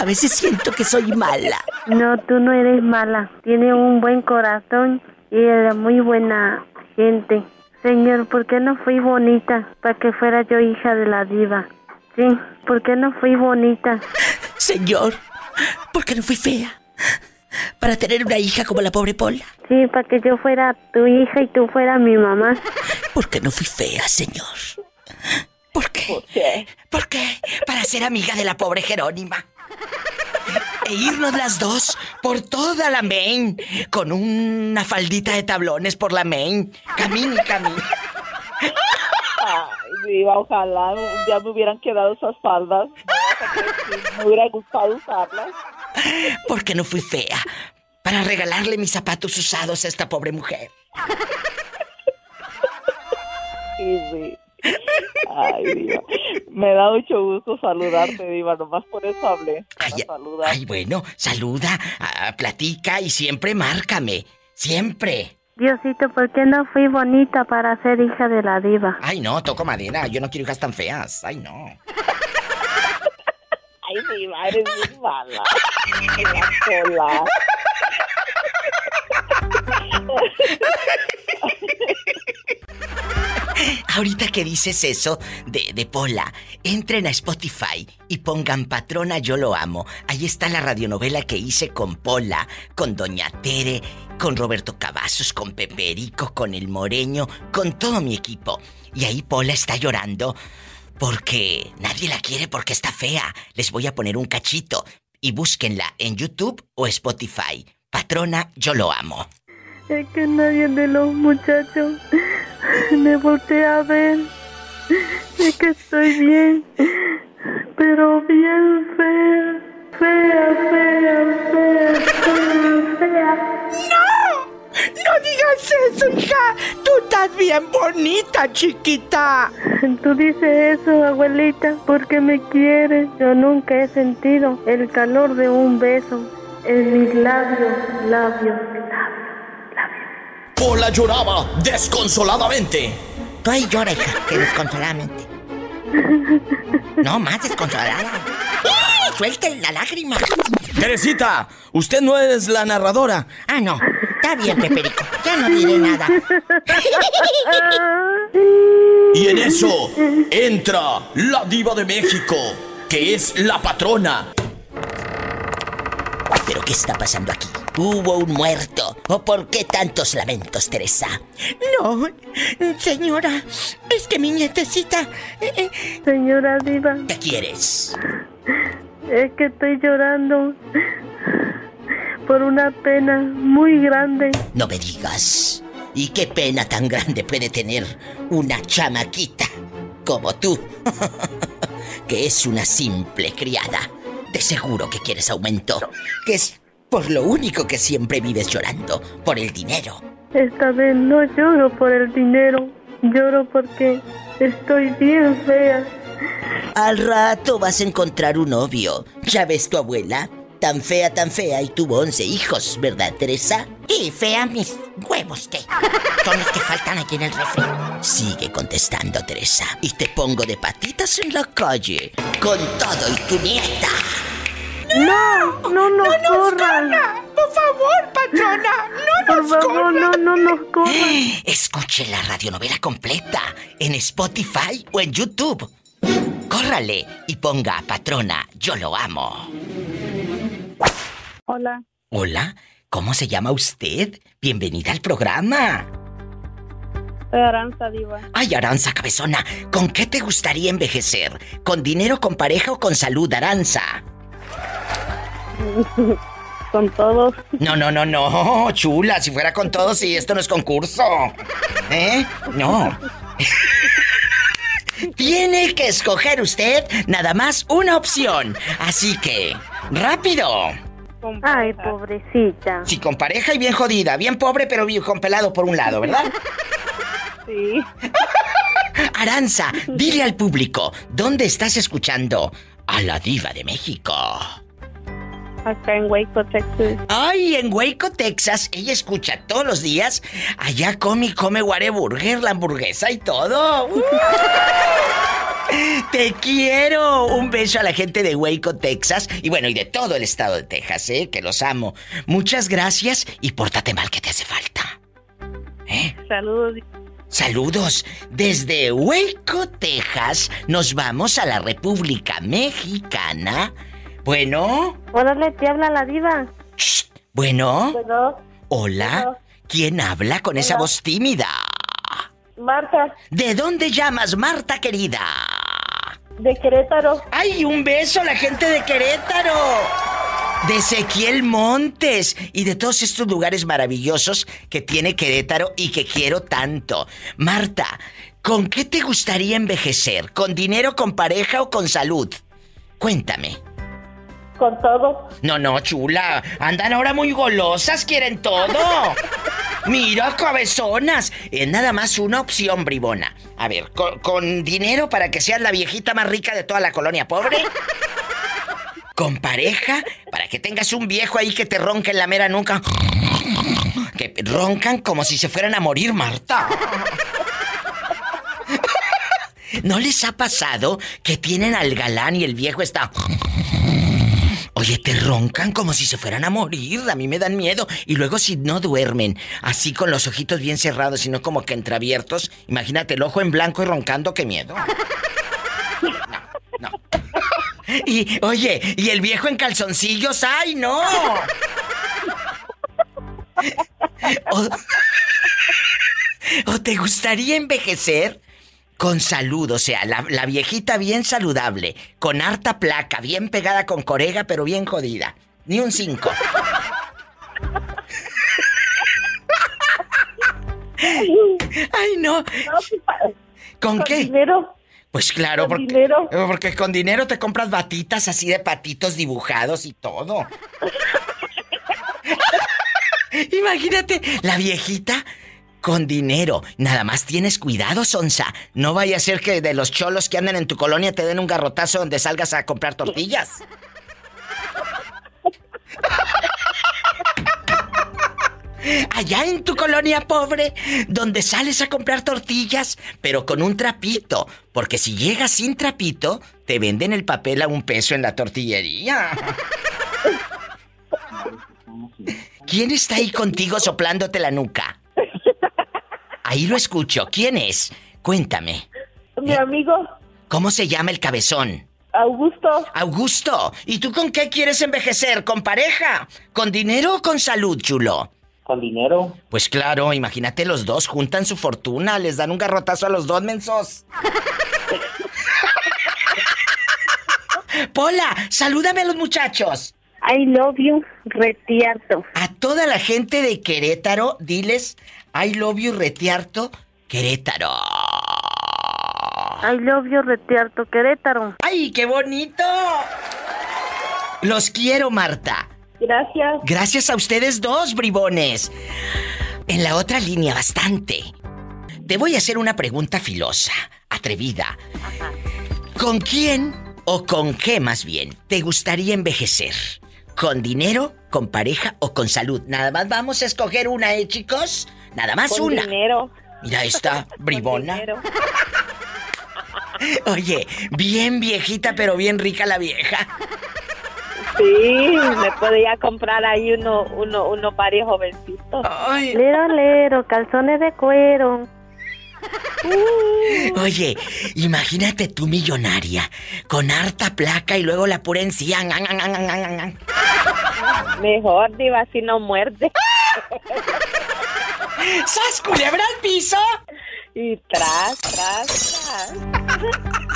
A veces siento que soy mala. No, tú no eres mala. Tienes un buen corazón y eres muy buena gente. Señor, ¿por qué no fui bonita para que fuera yo hija de la diva? Sí, ¿por qué no fui bonita? Señor, ¿por qué no fui fea? Para tener una hija como la pobre Pola. Sí, para que yo fuera tu hija y tú fueras mi mamá. ¿Por qué no fui fea, señor? ¿Por qué? ¿Por qué? ¿Por qué? Para ser amiga de la pobre Jerónima. E irnos las dos por toda la Main. Con una faldita de tablones por la Main. Camine y camine. Ay, diva, ojalá día me hubieran quedado esas faldas. Me hubiera gustado usarlas. Porque no fui fea. Para regalarle mis zapatos usados a esta pobre mujer. Sí, sí. Ay, diva. Me da mucho gusto saludarte, diva. Nomás por eso hablé. Para saludar. Ay, bueno, saluda, platica y siempre márcame. Siempre. Diosito, ¿por qué no fui bonita para ser hija de la diva? Ay, no, toco madera. Yo no quiero hijas tan feas. Ay, no. Ay, diva, eres bien mala. La cola. Ahorita que dices eso de, de Pola, entren a Spotify y pongan Patrona Yo Lo Amo. Ahí está la radionovela que hice con Pola, con Doña Tere, con Roberto Cavazos, con Peperico, con El Moreño, con todo mi equipo. Y ahí Pola está llorando porque nadie la quiere porque está fea. Les voy a poner un cachito y búsquenla en YouTube o Spotify. Patrona Yo Lo Amo. Es que nadie de los muchachos me voltea a ver. Es que estoy bien, pero bien fea. Fea, fea, fea, fea, fea. ¡No! ¡No digas eso, hija! ¡Tú estás bien bonita, chiquita! Tú dices eso, abuelita, porque me quieres. Yo nunca he sentido el calor de un beso en mis labios, labios, Pola lloraba desconsoladamente. Tú ahí llora, hija, que desconsoladamente. No, más desconsolada. ¡Eh! ¡Suelten la lágrima! Teresita, usted no es la narradora. Ah, no. Está bien, Peperico. Ya no diré nada. Y en eso entra la diva de México, que es la patrona. ¿Pero qué está pasando aquí? ¿Hubo un muerto? ¿O por qué tantos lamentos, Teresa? No, señora, es que mi nietecita... eh, eh, Señora Diva, ¿Qué quieres? es que estoy llorando por una pena muy grande. No me digas. ¿Y qué pena tan grande puede tener una chamaquita como tú? que es una simple criada. De seguro que quieres aumento. Que es por lo único que siempre vives llorando. Por el dinero. Esta vez no lloro por el dinero, lloro porque estoy bien fea. Al rato vas a encontrar un novio. ¿Ya ves tu abuela? Tan fea, tan fea y tuvo 11 hijos, ¿verdad, Teresa? Y fea mis huevos, ¿qué? Son los que faltan aquí en el refri. Sigue contestando, Teresa. Y te pongo de patitas en la calle. Con todo y tu nieta. No, no nos corran. Por favor, patrona, no Por nos favor, corran. no, no nos corran. Escuche la radionovela completa en Spotify o en YouTube. Córrale y ponga a patrona, yo lo amo. Hola, Hola, ¿cómo se llama usted? Bienvenida al programa. soy Aranza Diva. Ay, Aranza Cabezona, ¿con qué te gustaría envejecer? ¿Con dinero, con pareja o con salud, Aranza? Con todos. No, no, no, no, chula, si fuera con todos y esto no es concurso. ¿Eh? No. Tiene que escoger usted nada más una opción. Así que, rápido. Ay, pobrecita. Sí, con pareja y bien jodida, bien pobre pero bien con pelado por un lado, ¿verdad? Sí. Aranza, dile al público, ¿dónde estás escuchando a la diva de México? Acá en Waco, Texas. Ay, en Waco, Texas, ella escucha todos los días. Allá come y come Whataburger, la hamburguesa y todo. ¡Uh! Te quiero. Un beso a la gente de Waco, Texas. Y bueno, y de todo el estado de Texas, ¿eh? Que los amo. Muchas gracias y pórtate mal que te hace falta. ¿Eh? Saludos. Saludos. Desde Waco, Texas, nos vamos a la República Mexicana. Bueno, Órale, te habla la diva. bueno. Hola. ¿Quién habla con esa voz tímida? Marta, ¿De dónde llamas, Marta querida? de Querétaro. ¡Ay, un beso a la gente de Querétaro! De Ezequiel Montes y de todos estos lugares maravillosos que tiene Querétaro y que quiero tanto. Marta, ¿con qué te gustaría envejecer? ¿Con dinero, con pareja o con salud? Cuéntame. Con todo. No, no, chula. Andan ahora muy golosas, quieren todo. Mira, cabezonas. Es nada más una opción, bribona. A ver, con, con dinero para que seas la viejita más rica de toda la colonia pobre. Con pareja, para que tengas un viejo ahí que te ronque en la mera nuca. Que roncan como si se fueran a morir, Marta. ¿No les ha pasado que tienen al galán y el viejo está... Oye, te roncan como si se fueran a morir. A mí me dan miedo. Y luego si no duermen, así con los ojitos bien cerrados, sino como que entreabiertos, imagínate el ojo en blanco y roncando, qué miedo. No, no. Y, oye, y el viejo en calzoncillos, ¡ay, no! O, ¿O te gustaría envejecer con salud, o sea, la, la viejita bien saludable, con harta placa, bien pegada con corega, pero bien jodida. Ni un 5. Ay, no. ¿Con qué? dinero. Pues claro, Con porque, dinero. porque con dinero te compras batitas así de patitos dibujados y todo. Imagínate, la viejita con dinero. Nada más tienes cuidado, Sonsa. No vaya a ser que de los cholos que andan en tu colonia te den un garrotazo donde salgas a comprar tortillas. Allá en tu colonia pobre, donde sales a comprar tortillas, pero con un trapito. Porque si llegas sin trapito, te venden el papel a un peso en la tortillería. ¿Quién está ahí contigo soplándote la nuca? Ahí lo escucho. ¿Quién es? Cuéntame. Mi amigo ¿Cómo se llama el cabezón? Augusto. Augusto. ¿Y tú con qué quieres envejecer? ¿Con pareja? ¿Con dinero o con salud, chulo? Con dinero. Pues claro, imagínate los dos juntan su fortuna, les dan un garrotazo a los dos mensos. Pola, salúdame a los muchachos. I love you, Retiarto. A toda la gente de Querétaro, diles I love you, Retiarto, Querétaro. I love you, Retiarto, Querétaro. ¡Ay, qué bonito! Los quiero, Marta. Gracias. Gracias a ustedes dos, bribones. En la otra línea, bastante. Te voy a hacer una pregunta filosa, atrevida. ¿Con quién o con qué más bien te gustaría envejecer? ¿Con dinero, con pareja o con salud? Nada más vamos a escoger una, ¿eh, chicos? Nada más Con una. dinero. Mira esta, bribona. Oye, bien viejita, pero bien rica la vieja. Sí, me podía comprar ahí uno, uno, uno varios jovencitos. Lero, lero, calzones de cuero. Oye, imagínate tú millonaria, con harta placa y luego la pura encía. Mejor, diva, si no muerde. ¡Sas, culebra al piso! Y tras, tras, tras.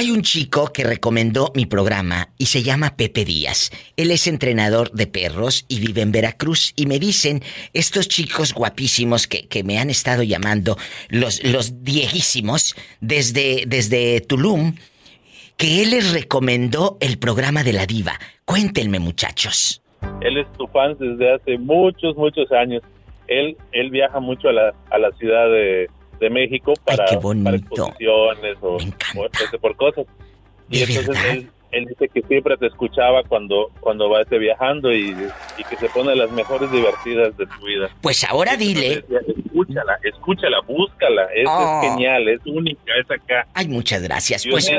Hay un chico que recomendó mi programa y se llama Pepe Díaz. Él es entrenador de perros y vive en Veracruz. Y me dicen estos chicos guapísimos que, que me han estado llamando, los, los viejísimos, desde, desde Tulum, que él les recomendó el programa de la diva. Cuéntenme, muchachos. Él es tu fan desde hace muchos, muchos años. Él, él viaja mucho a la, a la ciudad de, de México para, bonito. para exposiciones o por, este, por cosas. Y ¿De entonces él, él dice que siempre te escuchaba cuando, cuando va este viajando y, y que se pone las mejores divertidas de tu vida. Pues ahora dile. Decía, Escúchala, escúchala, búscala. Es, Oh. es genial, es única, es acá. Ay, muchas gracias. Pues,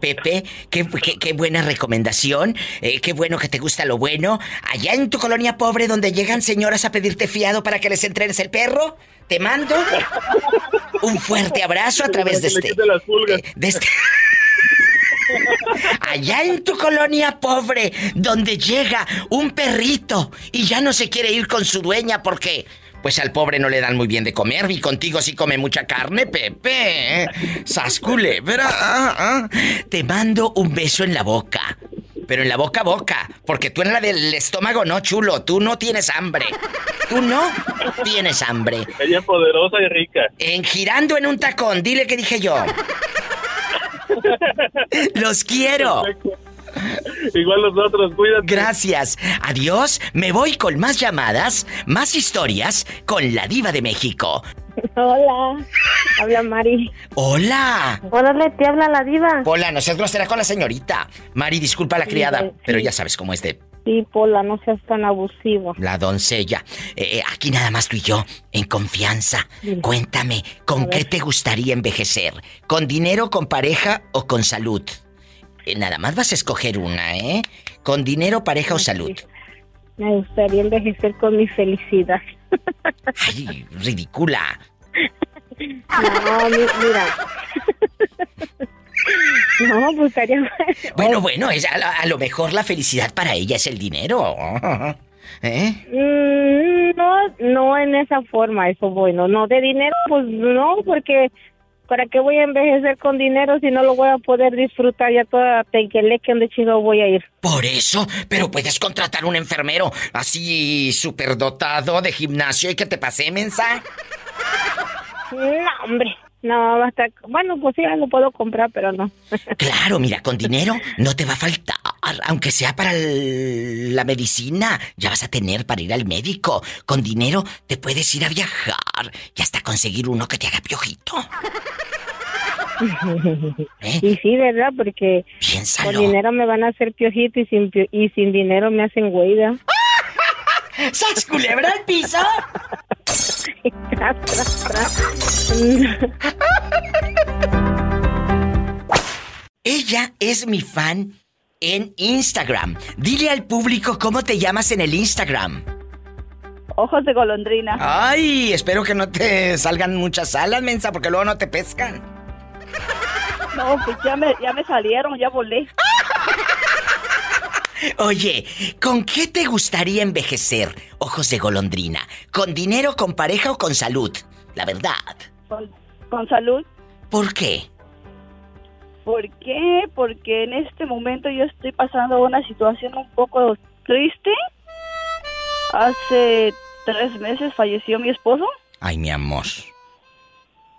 Pepe, qué, qué- qué buena recomendación. eh, qué bueno que te gusta lo bueno. Allá en tu colonia pobre donde llegan señoras a pedirte fiado para que les entrenes el perro, te mando un fuerte abrazo a través de este. quite las pulgas. de este- Allá en tu colonia pobre, donde llega un perrito y ya no se quiere ir con su dueña porque, pues al pobre no le dan muy bien de comer y contigo sí come mucha carne, Pepe. ¿eh? Sas culebra. ah, ah. Te mando un beso en la boca. Pero en la boca a boca, porque tú en la del estómago no, chulo, tú no tienes hambre. Tú no tienes hambre. Ella es poderosa y rica. En girando en un tacón, dile que dije yo. Los quiero. Igual nosotros, cuídate. Gracias. Adiós. Me voy con más llamadas, más historias con la diva de México. Hola, habla Mari. Hola. Hola, te habla la diva. Hola, no seas grosera con la señorita. Mari, disculpa a la criada, sí. pero ya sabes cómo es de Sí, Pola, no seas tan abusivo. La doncella. Eh, eh, aquí nada más tú y yo, en confianza. Cuéntame, ¿con qué te gustaría envejecer? ¿Con dinero, con pareja o con salud? Eh, nada más vas a escoger una, ¿eh? ¿Con dinero, pareja o salud? Me gustaría envejecer con mi felicidad. Ay, ridícula. No, mira. No, pues. Bueno, bueno, es, a, lo mejor la felicidad para ella es el dinero. ¿Eh? Mm, no, no en esa forma, eso bueno. No, de dinero, pues no, porque ¿para qué voy a envejecer con dinero si no lo voy a poder disfrutar ya toda que donde chido voy a ir? Por eso, pero puedes contratar un enfermero así superdotado de gimnasio y que te pase mensa. No, hombre. No, basta. Bueno, pues sí, lo puedo comprar, pero no. Claro, mira, con dinero no te va a faltar. Aunque sea para la medicina, ya vas a tener para ir al médico. Con dinero te puedes ir a viajar y hasta conseguir uno que te haga piojito. ¿Eh? Y sí, ¿verdad? Porque con dinero me van a hacer piojito y sin, y sin dinero me hacen huida. ¡Sas culebra al piso! Ella es mi fan en Instagram. Dile al público cómo te llamas en el Instagram. Ojos de golondrina. Ay, espero que no te salgan muchas alas, mensa, porque luego no te pescan. No, pues ya me, ya me salieron, ya volé. Oye, ¿con qué te gustaría envejecer, ojos de golondrina? ¿Con dinero, con pareja o con salud? La verdad. Con, salud. ¿Por qué? ¿Por qué? Porque en este momento yo estoy pasando una situación un poco triste. Hace tres meses falleció mi esposo. Ay, mi amor.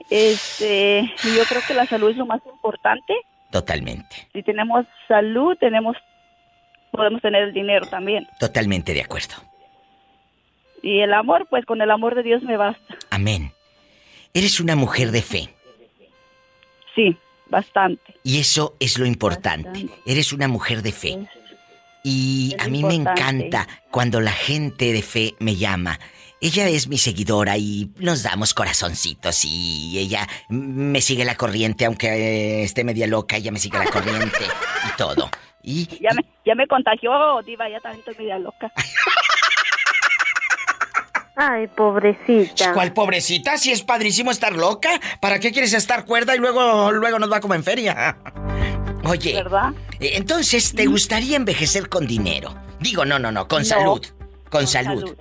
Este, yo creo que la salud es lo más importante. Totalmente. Si tenemos salud, tenemos podemos tener el dinero también. Totalmente de acuerdo. Y el amor, pues con el amor de Dios me basta. Amén. Eres una mujer de fe. Sí, bastante. Y eso es lo importante. Eres una mujer de fe. Y a mí me encanta cuando la gente de fe me llama. Ella es mi seguidora y nos damos corazoncitos y ella me sigue la corriente, aunque esté media loca, ella me sigue la corriente y todo. Y, ya, Me, ya me contagió, Diva, ya también estoy media loca. Ay, pobrecita. ¿Cuál pobrecita? Si es padrísimo estar loca. ¿Para qué quieres estar cuerda y luego, luego nos va como en feria? Oye. ¿Verdad? Eh, entonces, ¿te gustaría envejecer con dinero? Digo, no, no, no, con salud. Con, salud.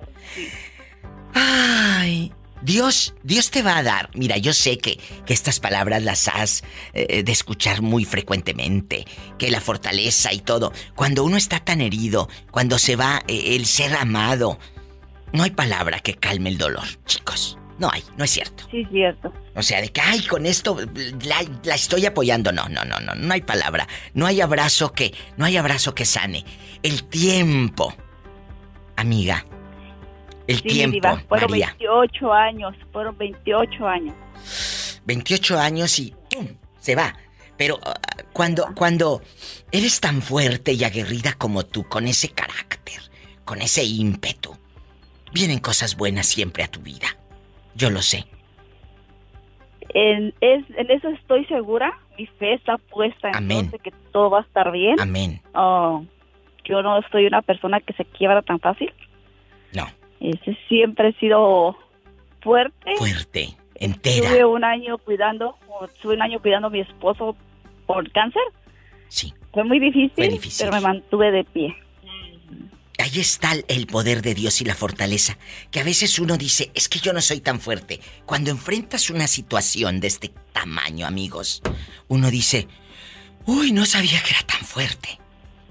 Ay, Dios, Dios te va a dar. Mira, yo sé que, que estas palabras las has eh, de escuchar muy frecuentemente, que la fortaleza y todo. Cuando uno está tan herido, cuando se va eh, el ser amado, no hay palabra que calme el dolor, chicos. No hay, no es cierto. Sí, es cierto. O sea, de que, ay, con esto la, la, estoy apoyando. No, no, no, no, no hay palabra. No hay abrazo que, no hay abrazo que sane. El tiempo, amiga, el tiempo. Fueron 28 años, fueron 28 años. 28 años y ¡pum! se va. Pero ah, cuando, cuando eres tan fuerte y aguerrida como tú, con ese carácter, con ese ímpetu, vienen cosas buenas siempre a tu vida. Yo lo sé. En, es, en eso estoy segura. Mi fe está puesta en Amén. que todo va a estar bien. Amén. Oh, yo no soy una persona que se quiebra tan fácil. No. Ese siempre he sido fuerte. Fuerte, entera. Tuve un año cuidando, tuve un año cuidando a mi esposo por cáncer. Sí. Fue muy difícil, pero me mantuve de pie. Ahí está el poder de Dios y la fortaleza, que a veces uno dice, es que yo no soy tan fuerte. Cuando enfrentas una situación de este tamaño, amigos, uno dice, uy, no sabía que era tan fuerte.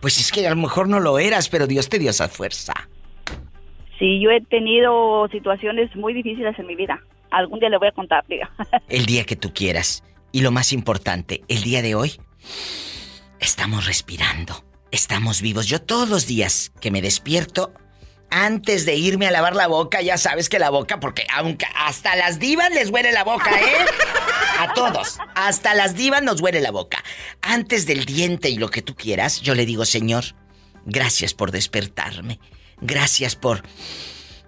Pues es que a lo mejor no lo eras, pero Dios te dio esa fuerza. Sí, yo he tenido situaciones muy difíciles en mi vida. Algún día le voy a contar. El día que tú quieras. Y lo más importante, el día de hoy, estamos respirando, estamos vivos. Yo todos los días que me despierto, antes de irme a lavar la boca, ya sabes que la boca, porque aunque hasta las divas les huele la boca, ¿eh? A todos, hasta las divas nos huele la boca. Antes del diente y lo que tú quieras, yo le digo, Señor, Gracias por despertarme. Gracias por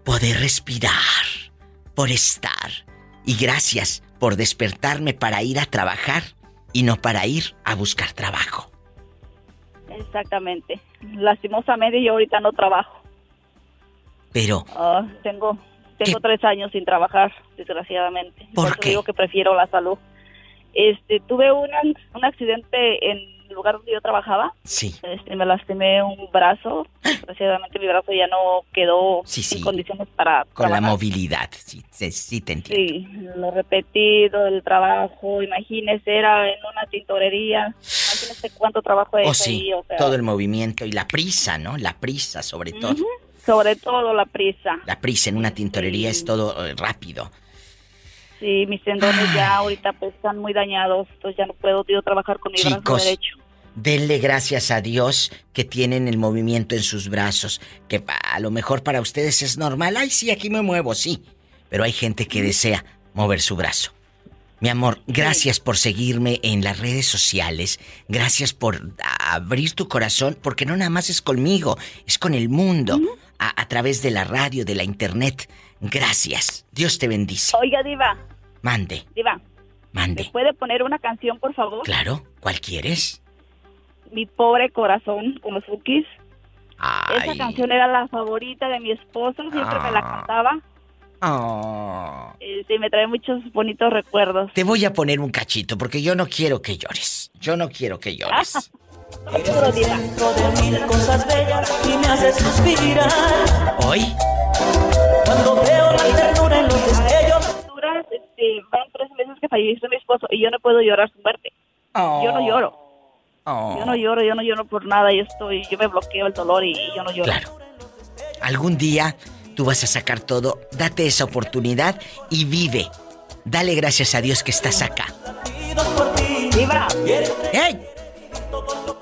poder respirar, por estar. Y gracias por despertarme para ir a trabajar y no para ir a buscar trabajo. Exactamente. Lastimosamente yo ahorita no trabajo. Pero... Ah, tengo tengo tres años sin trabajar, desgraciadamente. ¿Por, eso qué? digo que prefiero la salud. Este, tuve un, un accidente en lugar donde yo trabajaba. Sí. Este, me lastimé un brazo. Desgraciadamente mi brazo ya no quedó Sí, sí. en condiciones para Con la trabajar. movilidad, sí, sí, te entiendo. Sí, lo repetido, el trabajo, imagínese, era en una tintorería. Imagínese cuánto trabajo he Oh, sí, ahí, o sea, todo el movimiento y la prisa, ¿no? La prisa, sobre todo. ujú, sobre todo la prisa. La prisa en una tintorería es todo eh, rápido. Sí, mis tendones ya ahorita pues están muy dañados, entonces ya no puedo yo trabajar con mi brazo Chicos, derecho. Denle gracias a Dios que tienen el movimiento en sus brazos, que a lo mejor para ustedes es normal. Ay, sí, aquí me muevo, sí. Pero hay gente que desea mover su brazo. Mi amor, gracias por seguirme en las redes sociales. Gracias por abrir tu corazón, porque no nada más es conmigo, es con el mundo, a, a través de la radio, de la internet. Gracias. Dios te bendice. Oiga, Diva, Mande, Diva, mande. ¿puede poner una canción, por favor? Claro, ¿cuál quieres? Mi pobre corazón con los Fukis. Esa canción era la favorita de mi esposo, siempre me la Ah. cantaba. Oh. Sí, me trae muchos bonitos recuerdos. Te voy a poner un cachito porque yo no quiero que llores. Yo no quiero que llores. Seguro, Diva. de mil cosas bellas y me haces suspirar. Hoy Cuando veo la ternura en los destellos. Este, van tres meses que falleció mi esposo y yo no puedo llorar su muerte. Yo no lloro. Oh. Yo no lloro, yo no lloro por nada. Yo estoy, yo me bloqueo el dolor y yo no lloro. Claro. Algún día tú vas a sacar todo. Date esa oportunidad y vive. Dale gracias a Dios que estás acá. Diva, ¡Ey!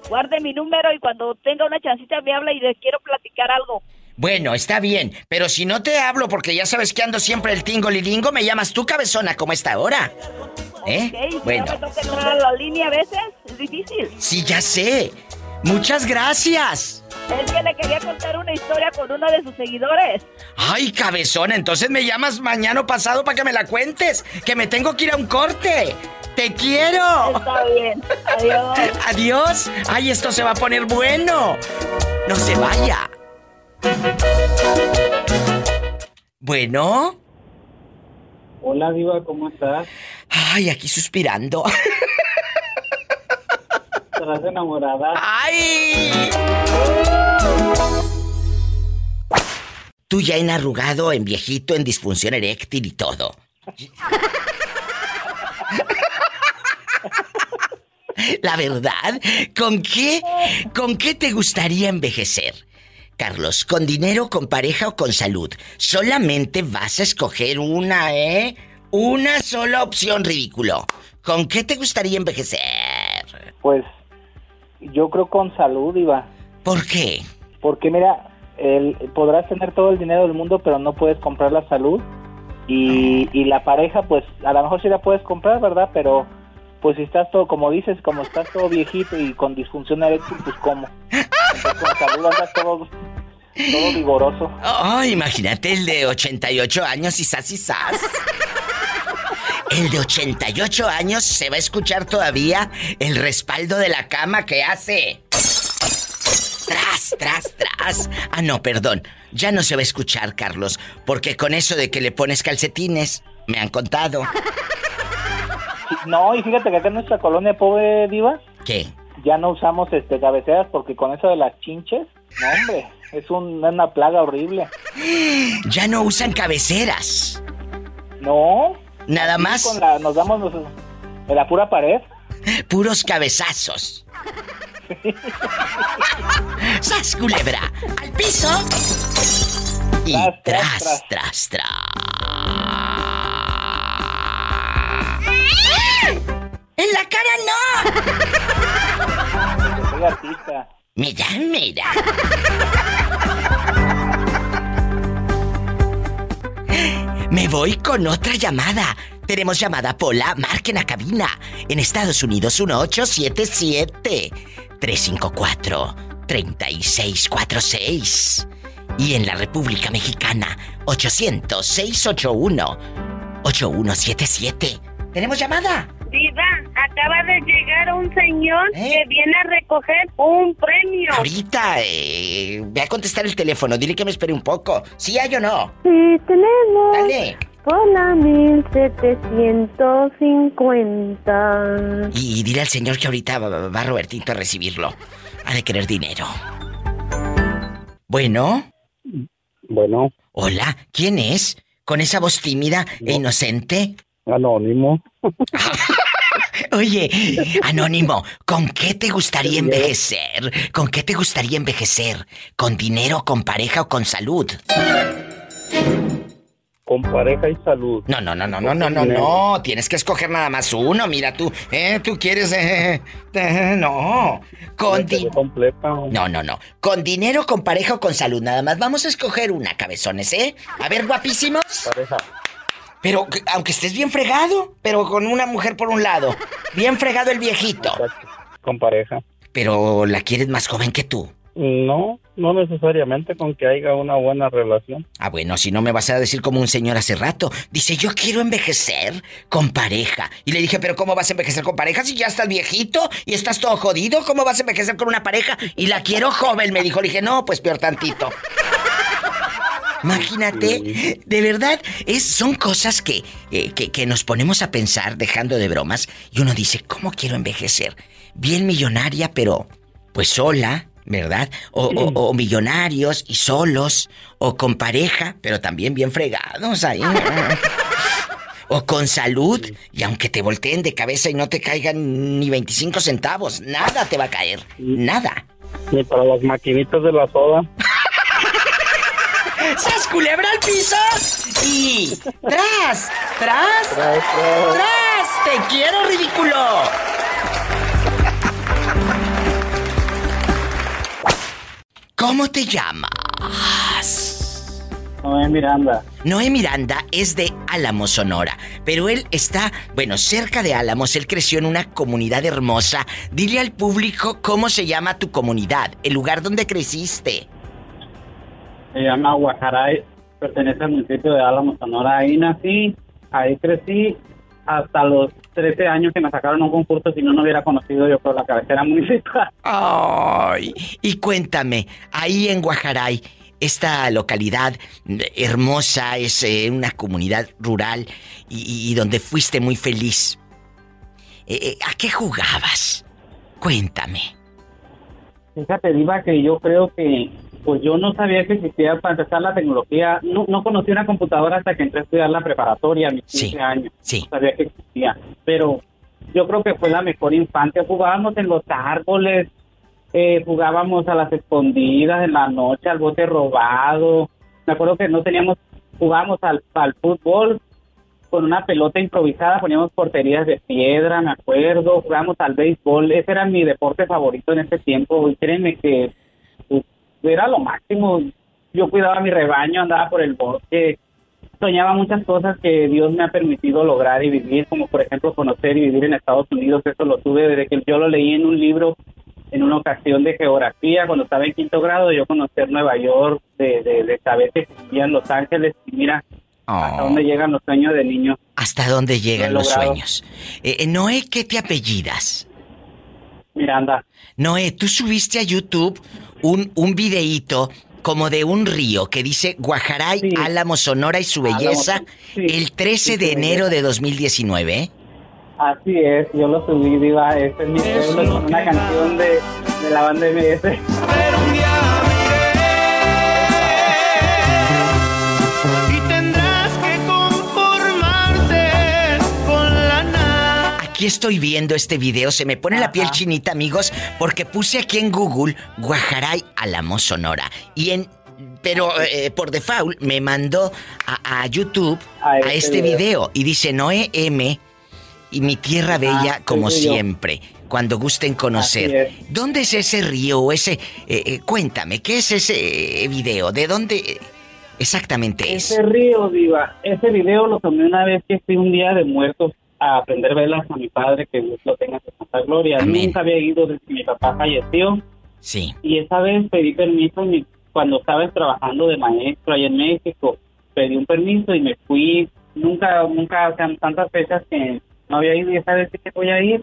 guarde mi número y cuando tenga una chancita me habla y le quiero platicar algo. Bueno, está bien, pero si no te hablo porque ya sabes que ando siempre el tingo lilingo, me llamas tú cabezona como esta hora. ¿Eh? ¿ok? Si Bueno, a la línea a veces, es difícil. sí, ya sé. Muchas gracias. Es que le quería contar una historia con uno de sus seguidores. Ay, cabezona, entonces me llamas mañana o pasado para que me la cuentes, que me tengo que ir a un corte. Te quiero. Está bien. Adiós. Adiós. Ay, esto se va a poner bueno. No se vaya. Bueno. Hola, Diva, ¿cómo estás? Ay, aquí suspirando. ¿Estás enamorada? ¡Ay! Tú ya en arrugado, en viejito, en disfunción eréctil y todo. La verdad, ¿con qué, con qué te gustaría envejecer? Carlos, ¿con dinero, con pareja o con salud? Solamente vas a escoger una, ¿eh? Una sola opción, ridículo. ¿Con qué te gustaría envejecer? Pues yo creo con salud, Diva. ¿Por qué? Porque mira, el, podrás tener todo el dinero del mundo, pero no puedes comprar la salud. Y, y la pareja, pues a lo mejor sí la puedes comprar, ¿verdad? Pero pues si estás todo, como dices, como estás todo viejito y con disfunción eréctil, pues ¿cómo? Entonces, con salud andas todo, todo vigoroso. Oh, imagínate el de 88 años y sas y sas. El de 88 años se va a escuchar todavía el respaldo de la cama que hace. Tras, tras, tras. Ah, no, perdón. Ya no se va a escuchar, Carlos, porque con eso de que le pones calcetines, me han contado. No, y fíjate que acá en nuestra colonia pobre Diva, ¿Qué? ya no usamos este cabeceras porque con eso de las chinches, no hombre, es un- una plaga horrible. Ya no usan cabeceras. No. Nada más. con la- nos damos los- de la pura pared. Puros cabezazos. ¡Sas, culebra! ¡Al piso! Y tras, tras, tras. ¡En la cara no! Soy artista. Mira, mira. Me voy con otra llamada. Tenemos llamada Pola, marquen a cabina. En Estados Unidos 1877 354 3646. Y en la República Mexicana, 800-681-8177. ¿Tenemos llamada? Diva, acaba de llegar un señor que viene a recoger un premio. Ahorita, eh, ve a contestar el teléfono. Dile que me espere un poco. ¿Sí hay o no? Sí, tenemos. Dale. Hola, 1750. Y, y dile al señor que ahorita va, va Robertito a recibirlo. Ha de querer dinero. Bueno. Bueno. Hola, ¿quién es? ¿Con esa voz tímida e inocente? Anónimo. Oye, Anónimo, ¿con qué te gustaría envejecer? ¿Con qué te gustaría envejecer? ¿Con dinero, con pareja o con salud? Con pareja y salud. No, no, no, no, no, no, no, no. Tienes que escoger nada más uno. Mira tú, ¿eh? Tú quieres, eh, eh, no. Con No, no, no. Con dinero, con pareja o con salud. Nada más. Vamos a escoger una, cabezones, ¿eh? A ver, guapísimos. Pareja. Pero, que- aunque estés bien fregado, pero con una mujer por un lado. Bien fregado el viejito. Con pareja. Pero la quieres más joven que tú. No, no necesariamente con que haya una buena relación. Ah, bueno, si no me vas a decir como un señor hace rato. Dice, yo quiero envejecer con pareja. Y le dije, pero ¿cómo vas a envejecer con pareja si ya estás viejito y estás todo jodido? ¿Cómo vas a envejecer con una pareja? Y la quiero joven, me dijo. Le dije, no, pues peor tantito. Imagínate, de verdad, es, son cosas que, eh, que, que nos ponemos a pensar dejando de bromas y uno dice, ¿cómo quiero envejecer? Bien millonaria, pero pues sola, ¿verdad? O, o- o millonarios y solos, o con pareja, pero también bien fregados ahí. O con salud, y aunque te volteen de cabeza y no te caigan ni 25 centavos, nada te va a caer, nada. Ni para las maquinitas de la soda. ¡Sas culebra al piso! Y tras, tras, tras, te quiero ridículo. ¿Cómo te llamas? Noé Miranda. Noé Miranda es de Álamos, Sonora, pero él está, bueno, cerca de Álamos, él creció en una comunidad hermosa. Dile al público cómo se llama tu comunidad, el lugar donde creciste. Se llama Guajaray, pertenece al municipio de Álamo, Sonora. Ahí nací, ahí crecí hasta los 13 años que me sacaron un concurso, si no, no hubiera conocido yo por la cabecera municipal. Ay, y cuéntame, ahí en Guajaray, esta localidad hermosa, es eh, una comunidad rural y, y donde fuiste muy feliz. Eh, eh, ¿A qué jugabas? Cuéntame. Fíjate, Diva, que yo creo que pues yo no sabía que existía para empezar la tecnología. No, no conocí una computadora hasta que entré a estudiar la preparatoria a mis 15 años. Sí. No sabía que existía. Pero yo creo que fue la mejor infancia. Jugábamos en los árboles, eh, jugábamos a las escondidas en la noche, al bote robado. Me acuerdo que no teníamos, jugábamos al, al fútbol con una pelota improvisada, poníamos porterías de piedra, me acuerdo, jugábamos al béisbol, ese era mi deporte favorito en ese tiempo, y créeme que era lo máximo, yo cuidaba mi rebaño, andaba por el bosque, soñaba muchas cosas que Dios me ha permitido lograr y vivir, como por ejemplo conocer y vivir en Estados Unidos, eso lo tuve desde que yo lo leí en un libro en una ocasión de geografía, cuando estaba en quinto grado, yo conocer Nueva York, de, de, de saber que existía en Los Ángeles, y mira, hasta dónde llegan los sueños de niños. ¿Hasta dónde llegan los sueños? Eh, eh, Noé, ¿qué te apellidas? Miranda. Noé, tú subiste a YouTube un, un videíto como de un río que dice Guajaray, Álamo, Sonora y su belleza sí. el 13 de enero de 2019. ¿eh? Así es, yo lo subí, Diva, este es mi pueblo, con una canción de, de la banda MS. Aquí estoy viendo este video, se me pone la piel chinita, amigos, porque puse aquí en Google Guajaray, Álamo, Sonora. Y en. Pero eh, por default me mandó a, a YouTube a, este este video. video y dice Noé M. Y mi tierra bella, como siempre, cuando gusten conocer. ¿Dónde es ese río o ese.? eh, eh, cuéntame, ¿qué es ese eh, video? ¿De dónde exactamente es? Ese río, Diva, ese video lo tomé una vez que fui un día de muertos a aprender velas a mi padre, que Dios lo tenga en santa gloria. Amén. Nunca había ido desde que mi papá falleció Sí. Y esa vez pedí permiso mi- cuando estaba trabajando de maestro allá en México. Pedí un permiso y me fui. Nunca, nunca, o sea, tantas fechas que no había ido y esa vez que voy a ir.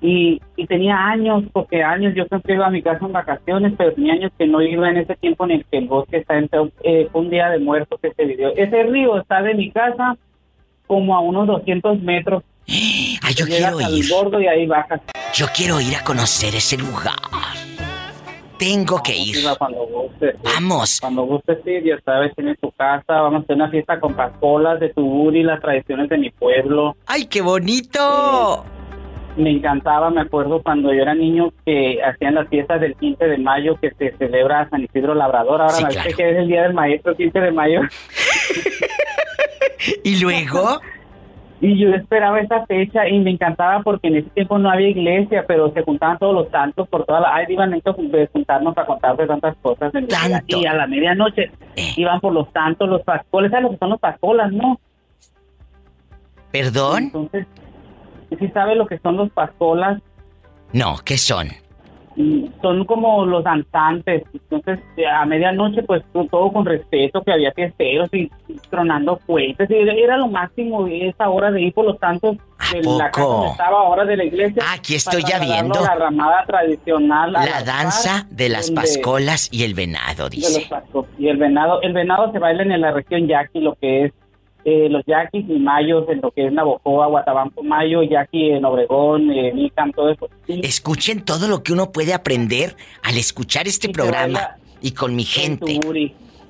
Y, y tenía años, porque años yo siempre iba a mi casa en vacaciones, pero tenía años que no iba en ese tiempo en el que el bosque está en eh, fue un día de muertos que se vivió. Ese río está de mi casa como a unos 200 metros. Ay, yo quiero al ir. bordo y ahí bajas. Yo quiero ir a conocer ese lugar. Tengo que ir. Cuando. Vamos. Cuando gustes ir, ya sabes, tienes tu casa, vamos a hacer una fiesta con pascolas de tu y las tradiciones de mi pueblo. ¡Ay, qué bonito! me encantaba, me acuerdo cuando yo era niño que hacían las fiestas del 15 de mayo que se celebra San Isidro Labrador. Ahora Sí, me claro. parece que es el Día del Maestro, 15 de mayo. ¿Y luego? Y yo esperaba esa fecha y me encantaba porque en ese tiempo no había iglesia, pero se juntaban todos los santos por toda la... Ay, iban a juntarnos para contarse tantas cosas. Y a la medianoche Eh. iban por los santos, los pascoles, ¿sabes lo que son los pascolas, no? ¿Perdón? Entonces, ¿sí sabe lo que son los pascolas? No, ¿qué son? Son como los danzantes. Entonces, a medianoche, pues todo con respeto, que había fiesteros y tronando cohetes. Y era lo máximo esa hora de ir por los santos de la casa donde estaba ahora de la iglesia. Aquí estoy ya viendo. La ramada tradicional. La danza de las pascolas y el venado, de los dice. Y el venado, el venado se baila en la región yaqui, lo que es eh, los yaquis y mayos, en lo que es Navojoa, Guatabampo, Mayo, yaqui en Obregón, eh, Nicam, todo eso. Escuchen todo lo que uno puede aprender al escuchar este programa y con mi gente.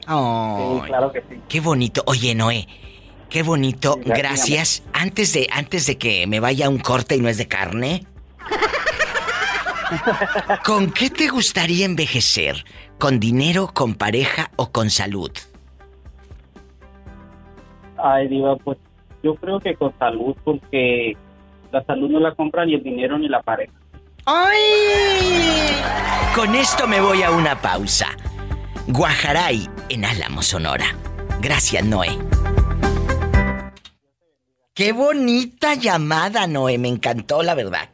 Ay, claro que sí. Qué bonito. Oye, Noé, qué bonito. gracias, Gracias. Antes de antes de que me vaya un corte y no es de carne. ¿Con qué te gustaría envejecer? ¿Con dinero, con pareja o con salud? Ay, Diva, pues yo creo que con salud, porque la salud no la compra ni el dinero ni la pareja. ¡Ay! Con esto me voy a una pausa. Guajaray en Álamo, Sonora. Gracias, Noé. Qué bonita llamada, Noé. Me encantó, la verdad.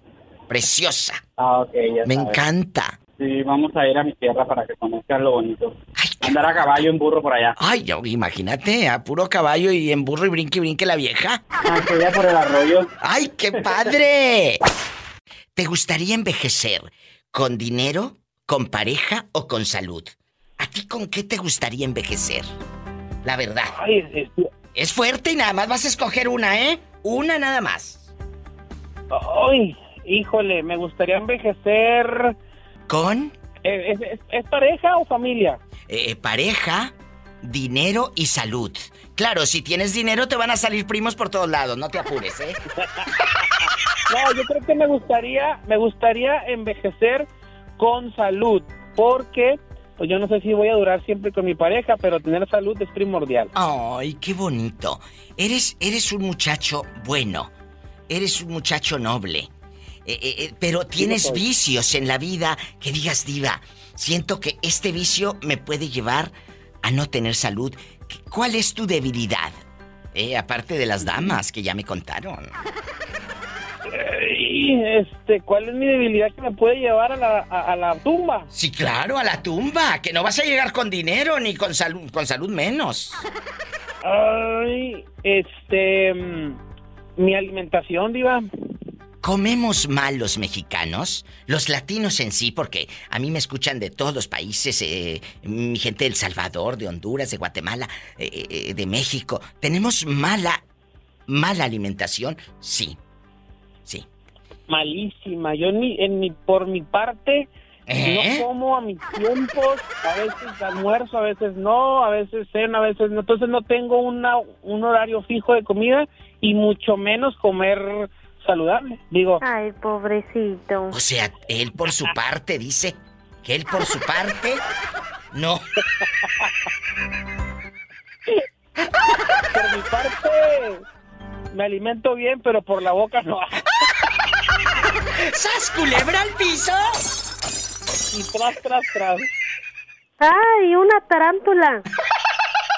Preciosa. Ah, ok, ya Me sabes. encanta. Sí, vamos a ir a mi tierra para que conozcas lo bonito. Andar a caballo en burro por allá. Ay, yo, imagínate, a puro caballo y en burro y brinque y brinque la vieja. Ah, que por el arroyo. ¡Ay, qué padre! ¿Te gustaría envejecer con dinero, con pareja o con salud? ¿A ti con qué te gustaría envejecer? La verdad. Es fuerte y nada más vas a escoger una, ¿eh? Una nada más. Ay, híjole, me gustaría envejecer. ¿Con? Eh, ¿Es, es- es pareja o familia? Eh, pareja, dinero y salud. Claro, si tienes dinero te van a salir primos por todos lados, no te apures, ¿eh? No, yo creo que me gustaría, me gustaría envejecer con salud, porque pues yo no sé si voy a durar siempre con mi pareja, pero tener salud es primordial. Ay, qué bonito. Eres, eres un muchacho bueno. Eres un muchacho noble. Eh, eh, eh, pero tienes vicios en la vida que digas, diva, siento que este vicio me puede llevar a no tener salud. ¿Qué- ¿Cuál es tu debilidad? Eh, aparte de las damas que ya me contaron. Este, ¿cuál es mi debilidad que me puede llevar a la, a, a la tumba? Sí, claro, a la tumba, que no vas a llegar con dinero ni con salud, con salud menos. Ay, este, mm, mi alimentación, diva. ¿Comemos mal los mexicanos? Los latinos en sí, porque a mí me escuchan de todos los países, eh, mi gente de El Salvador, de Honduras, de Guatemala, eh, eh, de México. ¿Tenemos mala, mala alimentación? Sí. Sí. Malísima. Yo en mi, en mi, por mi parte, ¿Eh? no como a mis tiempos. A veces almuerzo, a veces no, a veces cena, a veces no. Entonces no tengo una, un horario fijo de comida y mucho menos comer saludable. Digo, Ay, pobrecito. O sea, él por su parte dice que él por su parte no. por mi parte me alimento bien, pero por la boca no. ¡Sas culebra al piso! Y tras, tras, tras. Ay, una tarántula.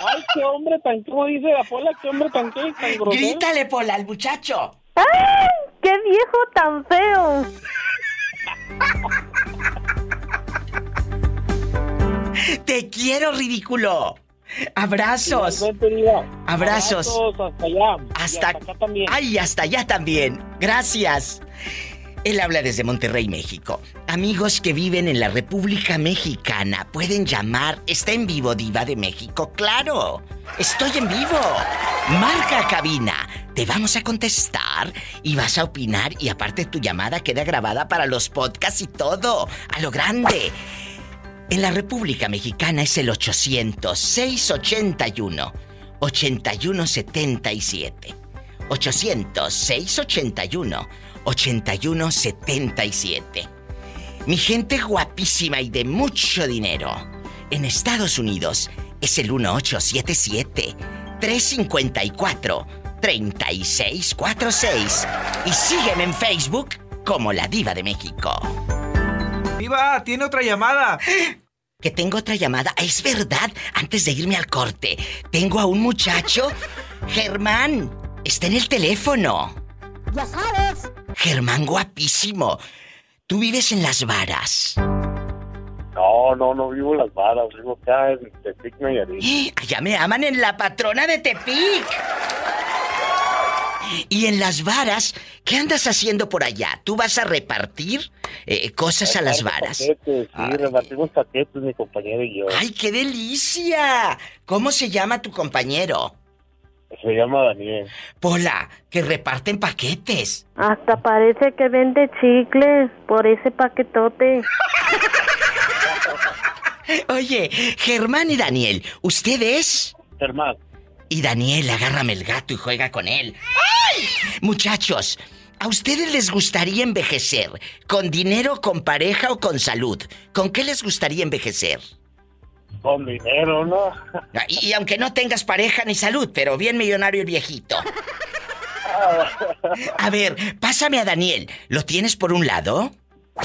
Ay, qué hombre tan, ¿cómo dice la pola? Qué hombre tan, tan grosero. Grítale, Pola, al muchacho. ¡Ay! ¡Qué viejo tan feo! Te quiero, ridículo. Abrazos. Abrazos. hasta allá. Hasta, acá también. Ay, hasta allá también. Gracias. Él habla desde Monterrey, México. Amigos que viven en la República Mexicana, pueden llamar. Está en vivo, Diva de México. ¡Claro! Estoy en vivo. Marca cabina. Te vamos a contestar y vas a opinar. Y aparte, tu llamada queda grabada para los podcasts y todo. A lo grande. En la República Mexicana es el 800-681. 8177. 800-681. 8177. Mi gente guapísima y de mucho dinero. En Estados Unidos es el 1877 354 3646 y sígueme en Facebook como La Diva de México. Diva, tiene otra llamada. Que tengo otra llamada. Es verdad, antes de irme al corte, tengo a un muchacho. Germán, está en el teléfono. Ya sabes. Germán guapísimo. Tú vives en Las Varas. No, no, no vivo en Las Varas, vivo acá en Tepic, Nayarit. Allá me aman en la patrona de Tepic. Y en Las Varas, ¿qué andas haciendo por allá? ¿Tú vas a repartir eh, cosas a Las Varas? Paquetes, sí, repartimos paquetes, mi compañero y yo. ¡Ay, qué delicia! ¿Cómo se llama tu compañero? Se llama Daniel. Pola, que reparten paquetes. Hasta parece que vende chicles por ese paquetote. Oye, Germán y Daniel, ¿ustedes? Germán. Y Daniel, agárrame el gato y juega con él. ¡Ay! Muchachos, ¿a ustedes les gustaría envejecer? ¿Con dinero, con pareja o con salud? ¿Con qué les gustaría envejecer? Con dinero, ¿no? Y, y aunque no tengas pareja ni salud, pero bien millonario el viejito. A ver, pásame a Daniel. ¿Lo tienes por un lado?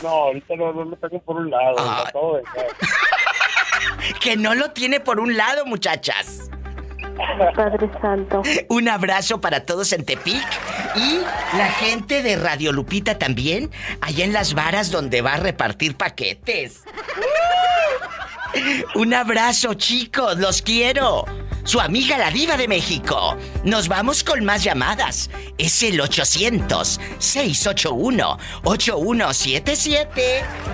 No, ahorita no, no lo tengo por un lado. Ah. lo acabo de dejar. Que no lo tiene por un lado, muchachas. Padre Santo. Un abrazo para todos en Tepic y la gente de Radio Lupita también, allá en las varas donde va a repartir paquetes. Un abrazo, chicos, los quiero. Su amiga la diva de México. Nos vamos con más llamadas. Es el 800-681-8177.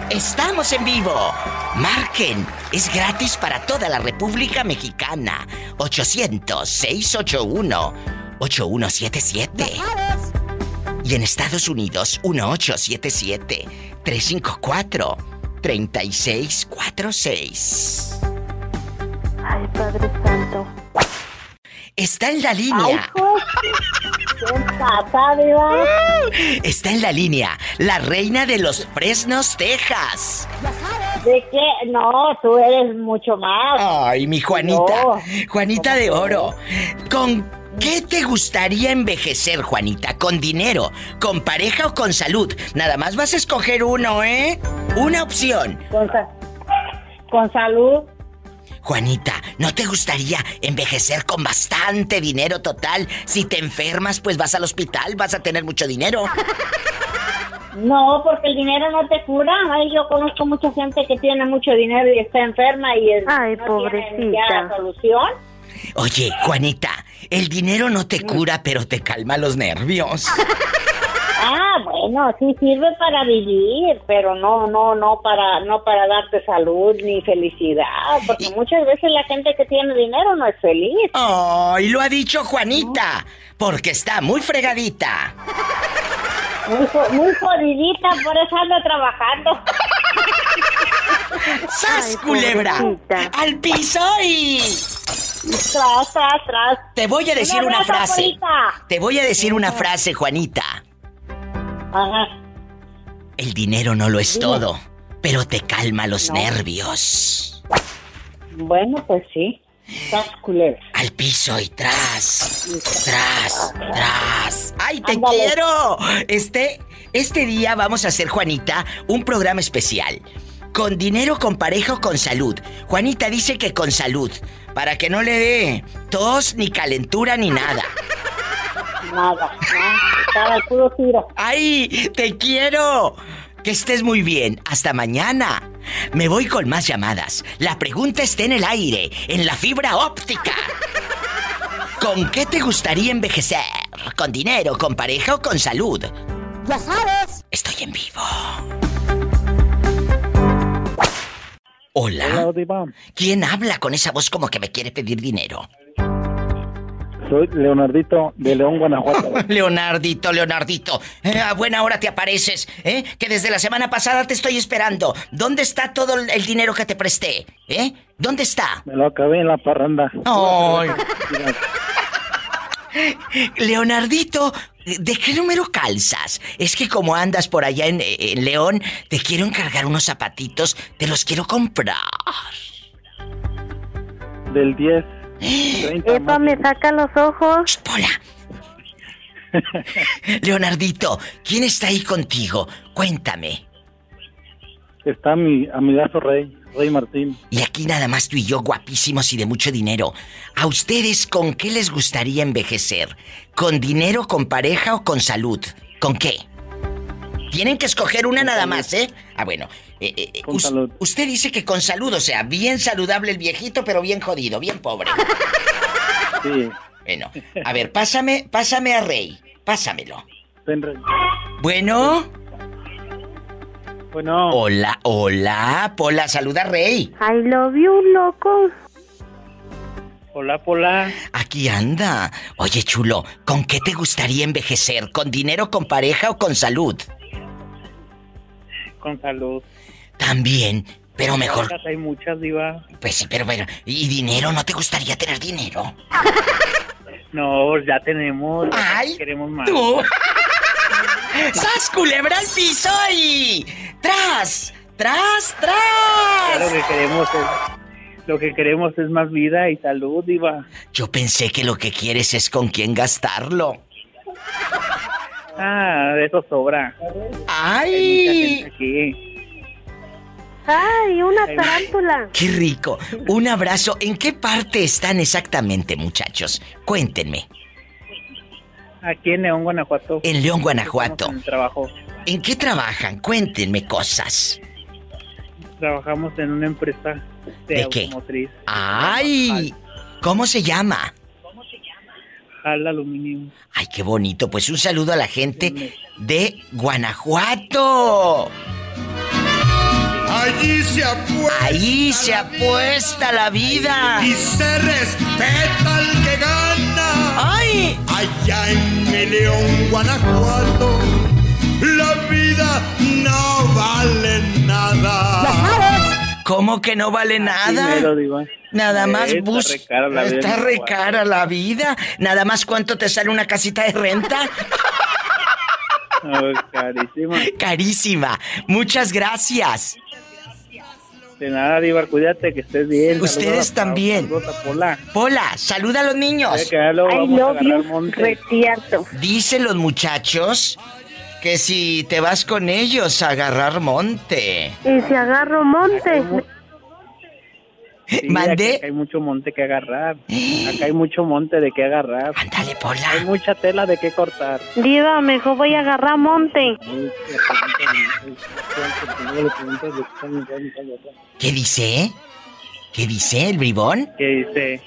Estamos en vivo. Marquen. Es gratis para toda la República Mexicana. 800-681-8177. Y en Estados Unidos, 1877-354-3646. Ay, Padre Santo. Está en la línea. ¿Qué pasa, Diva? Está en la línea la reina de los Fresnos, Texas. ¿De qué? No, tú eres mucho más. Ay, mi Juanita. No. Juanita de oro. ¿Con qué te gustaría envejecer, Juanita? ¿Con dinero? ¿Con pareja o con salud? Nada más vas a escoger uno, ¿eh? Una opción. Con, sa- con salud. Juanita, ¿no te gustaría envejecer con bastante dinero total? Si te enfermas, pues vas al hospital, vas a tener mucho dinero. No, porque el dinero no te cura. Ay, yo conozco mucha gente que tiene mucho dinero y está enferma y es, Ay, no pobrecita. ya solución. Oye, Juanita, el dinero no te cura, pero te calma los nervios. Ah, bueno, sí sirve para vivir, pero no, no, no para, no para darte salud ni felicidad, porque muchas veces la gente que tiene dinero no es feliz. ¡Ay, lo ha dicho Juanita! Porque está muy fregadita. Muy, muy jodidita, por eso ando trabajando. ¡Sas, culebra! ¡Al piso y... Tras, tras, tras. Te voy a decir Un una abrazo, frase. Te voy a decir una frase, Juanita. Ajá. El dinero no lo es todo, pero te calma los No. nervios. Bueno, pues sí. Al piso y tras, tras, tras. ¡Ay, te Ándale. quiero! Este, este día vamos a hacer, Juanita, un programa especial. Con dinero, con pareja o con salud. Juanita dice que con salud, para que no le dé tos, ni calentura, ni nada. Nada, no, estaba al puro tiro. ¡Ay, te quiero! Que estés muy bien. Hasta mañana. Me voy con más llamadas. La pregunta está en el aire, en la fibra óptica. ¿Con qué te gustaría envejecer? ¿Con dinero, con pareja o con salud? Ya sabes. Estoy en vivo. Hola. ¿Quién habla con esa voz como que me quiere pedir dinero? Soy Leonardito de León, Guanajuato. Leonardito, Leonardito. Eh, a buena hora te apareces, ¿eh? Que desde la semana pasada te estoy esperando. ¿Dónde está todo el dinero que te presté? ¿Eh? ¿Dónde está? Me lo acabé en la parranda. Ay. Leonardito, ¿de qué número calzas? Es que como andas por allá en, en León, te quiero encargar unos zapatitos, te los quiero comprar. Del 10. 30 Epa, me saca los ojos. ¡Pola! Leonardito, ¿quién está ahí contigo? Cuéntame. Está mi amigazo Rey, Rey Martín. Y aquí nada más tú y yo, guapísimos y de mucho dinero. ¿A ustedes con qué les gustaría envejecer? ¿Con dinero, con pareja o con salud? ¿Con qué? Tienen que escoger una nada más, ¿eh? Ah, bueno. Eh, eh, eh, Con salud. Usted dice que con salud, o sea, bien saludable el viejito, pero bien jodido, bien pobre. Sí. Bueno, a ver, pásame, pásame a Rey. Pásamelo. Ven, Rey. Bueno. Bueno. Hola, hola. Pola, saluda a Rey. I love you, loco. Hola, Pola. Aquí anda. Oye, chulo, ¿con qué te gustaría envejecer? ¿Con dinero, con pareja o con salud? Con salud. También, pero mejor. Hay muchas, Diva. Pues sí, pero bueno. ¿Y dinero? ¿No te gustaría tener dinero? No, ya tenemos. Ay, queremos más. tú. ¡Sas, culebra al piso y... ¡Tras! ¡Tras, tras! que queremos es. Lo que queremos es más vida y salud, Diva. Yo pensé que lo que quieres es con quién gastarlo. Ah, de eso sobra. ¡Ay! Hay mucha gente aquí. Ay, una tarántula. ¡Qué rico! Un abrazo. ¿En qué parte están exactamente, muchachos? Cuéntenme. Aquí en León, Guanajuato. En León, Guanajuato. En el trabajo. ¿En qué trabajan? Cuéntenme cosas. Trabajamos en una empresa de, ¿De qué? automotriz. ¡Ay! ¿Cómo se llama? Jal Aluminio. Ay, qué bonito. Pues un saludo a la gente de Guanajuato. Allí se apuesta. Ahí se apuesta la vida. Y se respeta al que gana. ¡Ay! Allá en mi León, Guanajuato, la vida no vale nada. ¿Cómo que no vale nada? Primero, Diva. Nada más Está bus. re cara la vida Está re cara la vida. Nada más cuánto te sale una casita de renta. Ay, carísima. Carísima. Muchas gracias. De nada, Diva, cuídate, que estés bien. Ustedes también. a Pola. Pola, saluda a los niños. Que I love you, retierto. Dicen los muchachos que si te vas con ellos a agarrar monte. Y si agarro monte. Sí, ¿Mandé? Acá hay mucho monte que agarrar. Acá hay mucho monte de que agarrar. Ándale, Pola. Hay mucha tela de que cortar. Diva, mejor voy a agarrar monte. ¿Qué dice? ¿Qué dice el bribón? ¿Qué dice?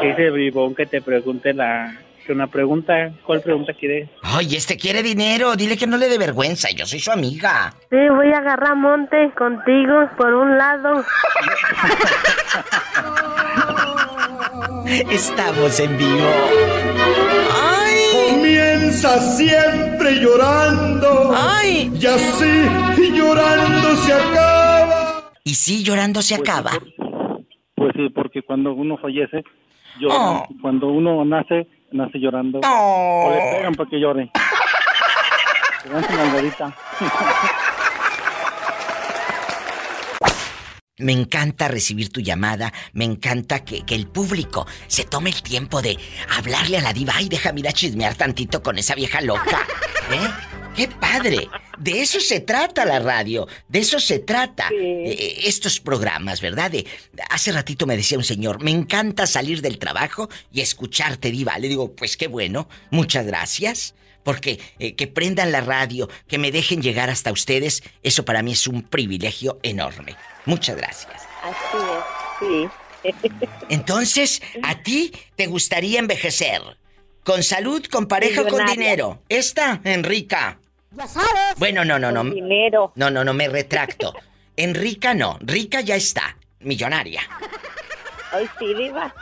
¿Qué dice el bribón que te pregunte la... que una pregunta? ¿Cuál pregunta quiere? Ay, este quiere dinero. Dile que no le dé vergüenza. Yo soy su amiga. Sí, voy a agarrar monte contigo por un lado. Estamos en vivo. ¡Ay! Comienza siempre llorando. ¡Ay! Y así llorando se acaba. Y sí, llorando se acaba. Pues sí, porque cuando uno fallece, llora. Oh. Cuando uno nace, nace llorando. Oh. O le pegan para que llore. Le dan su nalgadita. Me encanta recibir tu llamada, me encanta que, que el público se tome el tiempo de hablarle a la diva. Ay, déjame ir a chismear tantito con esa vieja loca. ¿Eh? ¡Qué padre! de eso se trata la radio, de eso se trata eh, estos programas, ¿verdad? De, hace ratito me decía un señor, me encanta salir del trabajo y escucharte, diva. Le digo, pues qué bueno, muchas gracias. Porque eh, que prendan la radio, que me dejen llegar hasta ustedes, eso para mí es un privilegio enorme. Muchas gracias. Así es, sí. Entonces, ¿a ti te gustaría envejecer? ¿Con salud, con pareja o con dinero? Esta, Enrica. Ya sabes. Bueno, no, no, no. Con dinero. No, no, no, me retracto. Enrica no. Rica ya está. Millonaria. Ay, sí, diva.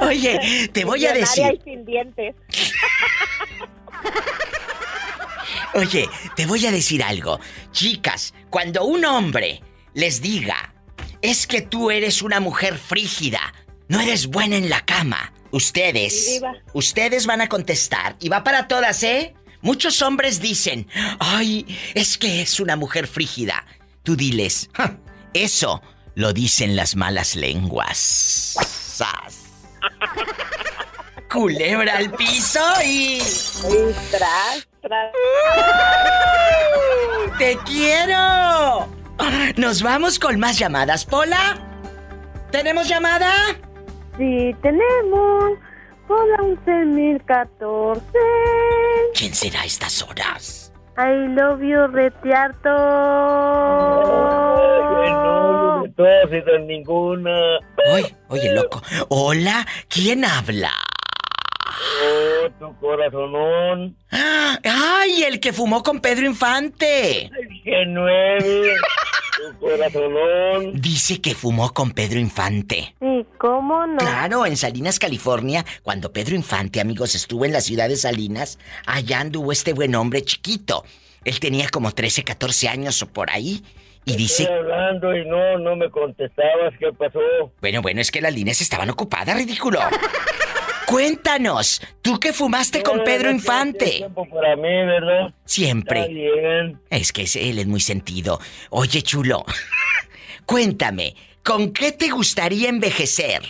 Oye, te voy a decir. y sin dientes. Oye, te voy a decir algo. Chicas, cuando un hombre les diga, es que tú eres una mujer frígida, no eres buena en la cama, ustedes, ustedes van a contestar, y va para todas, ¿eh? Muchos hombres dicen, ay, es que es una mujer frígida. Tú diles, "Ja, eso lo dicen las malas lenguas. Sas. Culebra al piso y... Y tras, tras. ¡Te quiero! Nos vamos con más llamadas, Pola. ¿Tenemos llamada? Sí, tenemos. Hola, 11014. ¿Quién será a estas horas? I love you, retiarto. No, y de ninguna. Oye, oye, loco. Hola, ¿quién habla? Oh, tu corazonón. ¡Ay, el que fumó con Pedro Infante! Que nueve. Tu corazonón. Dice que fumó con Pedro Infante. Sí, ¿cómo no? Claro, en Salinas, California, cuando Pedro Infante, amigos, estuvo en la ciudad de Salinas, allá anduvo este buen hombre chiquito. Él tenía como 13, 14 años o por ahí. Y dice, Estoy hablando y no, no me contestabas. ¿Qué pasó? bueno, bueno, es que las líneas estaban ocupadas, ridículo. Cuéntanos, ¿tú qué fumaste con Pedro Infante? tiempo para mí, ¿verdad? Está Siempre. bien. Es que él es muy sentido. Oye, chulo, cuéntame, ¿con qué te gustaría envejecer?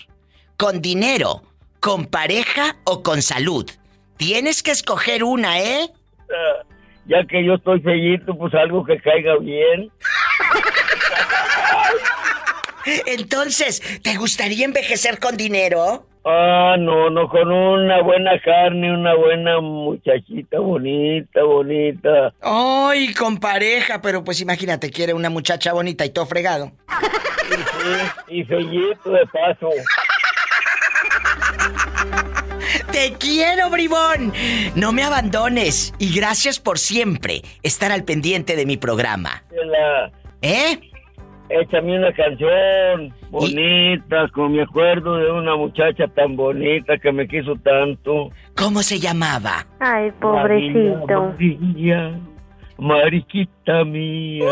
¿Con dinero, con pareja o con salud? Tienes que escoger una, ¿eh? Ah, Ya que yo estoy fellito, pues algo que caiga bien. Entonces, ¿te gustaría envejecer con dinero? Ah, no, no, con una buena carne, una buena muchachita bonita, bonita. Ay, con pareja, pero pues imagínate, quiere una muchacha bonita y todo fregado. Y, y de paso. Te quiero, bribón. No me abandones y gracias por siempre estar al pendiente de mi programa. La- ¿Eh? Échame una canción bonita, con mi acuerdo de una muchacha tan bonita que me quiso tanto. ¿Cómo se llamaba? Ay, pobrecito. María, mariquita mía.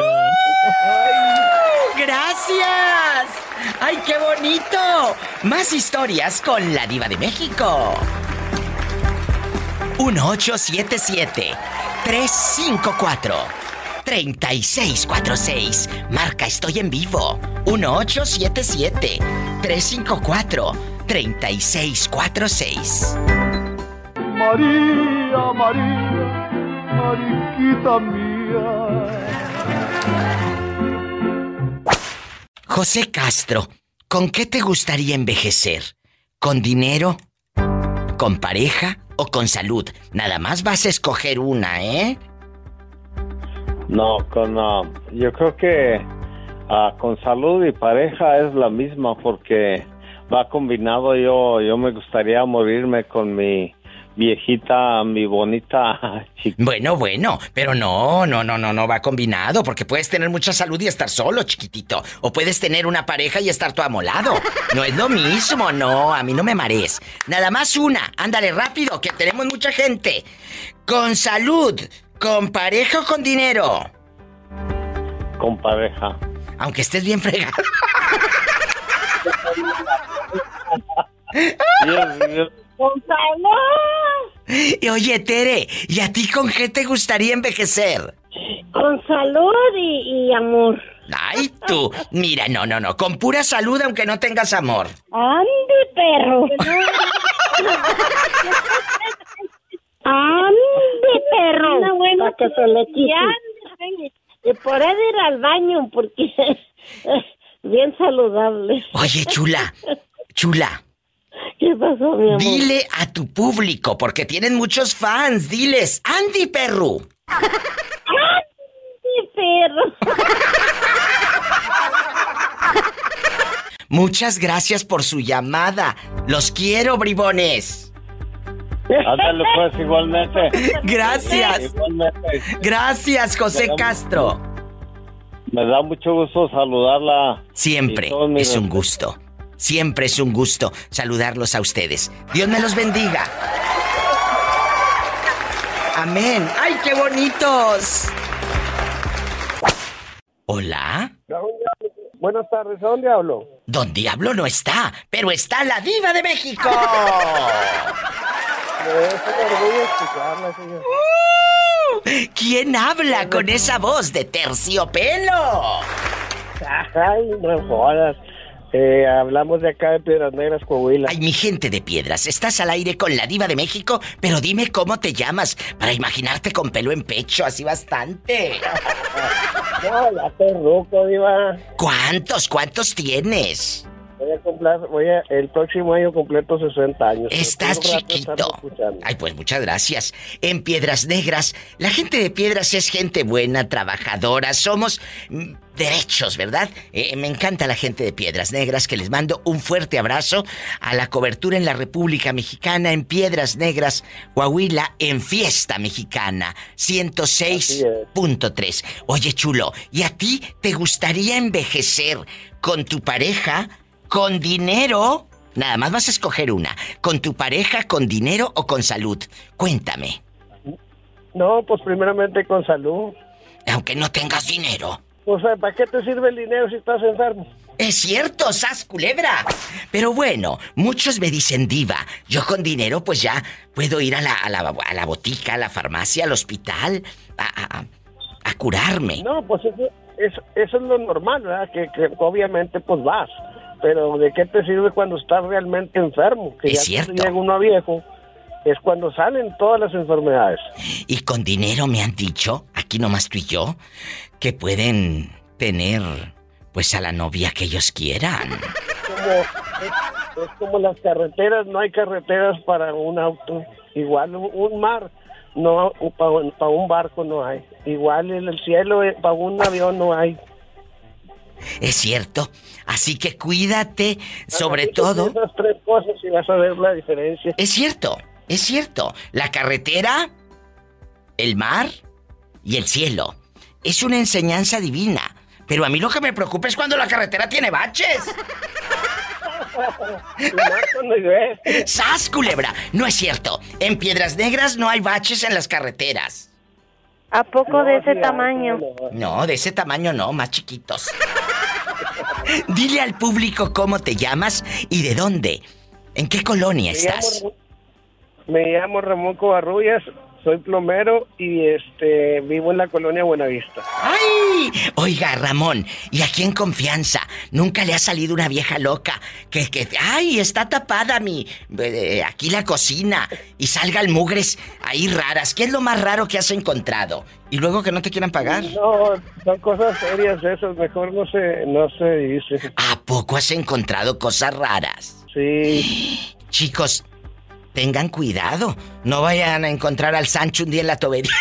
¡Gracias! ¡Ay, qué bonito! Más historias con la diva de México. 1877-354-3646. Marca, estoy en vivo. 1877-354-3646. María, María, mariquita mía. José Castro, ¿con qué te gustaría envejecer? ¿Con dinero? ¿Con pareja o con salud? Nada más vas a escoger una, ¿eh? No, con, ah, yo creo que ah, con salud y pareja es la misma porque va combinado. Yo, yo me gustaría morirme con mi viejita, mi bonita. Bueno, bueno, pero no, no, no, no, no va combinado, porque puedes tener mucha salud y estar solo, chiquitito. O puedes tener una pareja y estar tu amolado. No es lo mismo, no, a mí no me marees. Nada más una, ándale rápido, que tenemos mucha gente. Con salud, con pareja o con dinero. Con pareja. Aunque estés bien fregado. Gonzalo. Y oye, Tere, ¿y a ti con qué te gustaría envejecer? Con salud y, y amor. Ay, tú. Mira, no, no, no. Con pura salud, aunque no tengas amor. ¡Ande, perro! ¡Ande, perro! Una Ya, y por ahí ir al baño, porque bien saludable. Oye, chula, chula. ¿Qué pasó, mi amor? Dile a tu público, porque tienen muchos fans, diles, Andy Perru. ¡Andy Perru! Muchas gracias por su llamada. Los quiero, bribones. Ándale pues, igualmente. Gracias. Igualmente. Gracias, José Castro. Me da mucho gusto saludarla. Siempre es un gusto. Siempre es un gusto saludarlos a ustedes. Dios me los bendiga. Amén. ¡Ay, qué bonitos! Hola. Buenas tardes, ¿a dónde hablo? Don Diablo no está, pero está la diva de México. Señor. ¿Quién habla con esa voz de terciopelo? Ay, no jodas. Eh, hablamos de acá de Piedras Negras, Coahuila. Ay, mi gente de piedras, estás al aire con la diva de México, pero dime cómo te llamas para imaginarte con pelo en pecho, así bastante. No, ya ruco, diva. ¿Cuántos, cuántos tienes? Voy a cumplir, voy a, el próximo año completo 60 años. Estás chiquito. Ay, pues muchas gracias. En Piedras Negras, la gente de Piedras es gente buena, trabajadora, somos mm, derechos, ¿verdad? Eh, me encanta la gente de Piedras Negras, que les mando un fuerte abrazo a la cobertura en la República Mexicana, en Piedras Negras, Coahuila, en Fiesta Mexicana, 106.3. Oye, chulo, ¿y a ti te gustaría envejecer con tu pareja, con dinero? Nada más vas a escoger una. ¿Con tu pareja, con dinero o con salud? Cuéntame. No, pues primeramente con salud. Aunque no tengas dinero. O sea, ¿para qué te sirve el dinero si estás enfermo? Es cierto, sas culebra. Pero bueno, muchos me dicen diva. Yo con dinero pues ya puedo ir a la, a la, a la botica, a la farmacia, al hospital, a, a- a curarme. No, pues eso, eso, eso es lo normal, ¿verdad? Que, que obviamente pues vas. Pero ¿de qué te sirve cuando estás realmente enfermo? Que Es ya cierto. llega uno a viejo, es cuando salen todas las enfermedades. Y con dinero me han dicho, aquí nomás tú y yo, que pueden tener pues a la novia que ellos quieran. Como, es, es como las carreteras, no hay carreteras para un auto. Igual un, un mar, no para un barco no hay. Igual en el cielo, eh, para un avión no hay. Es cierto. Así que cuídate, sobre Necesitas todo. Esas tres cosas y vas a ver la diferencia. Es cierto, es cierto. La carretera, el mar y el cielo. Es una enseñanza divina. Pero a mí lo que me preocupa es cuando la carretera tiene baches. ¡Sas, culebra! No es cierto. En Piedras Negras no hay baches en las carreteras. ¿A poco de ese tamaño? No, de ese tamaño no, más chiquitos. Dile al público cómo te llamas y de dónde. ¿En qué colonia Me estás? Me llamo Ramón Covarrullas, soy plomero y este vivo en la colonia Buenavista. ¡Ay! Oiga, Ramón, y aquí en confianza, nunca le ha salido una vieja loca que, que, ¡ay! Está tapada mi. eh, aquí la cocina y salgan mugres ahí raras. ¿Qué es lo más raro que has encontrado? Y luego que no te quieran pagar. No, son cosas serias esas, mejor no se, no se dice. ¿A poco has encontrado cosas raras? Sí. Chicos, tengan cuidado. No vayan a encontrar al Sancho un día en la tubería.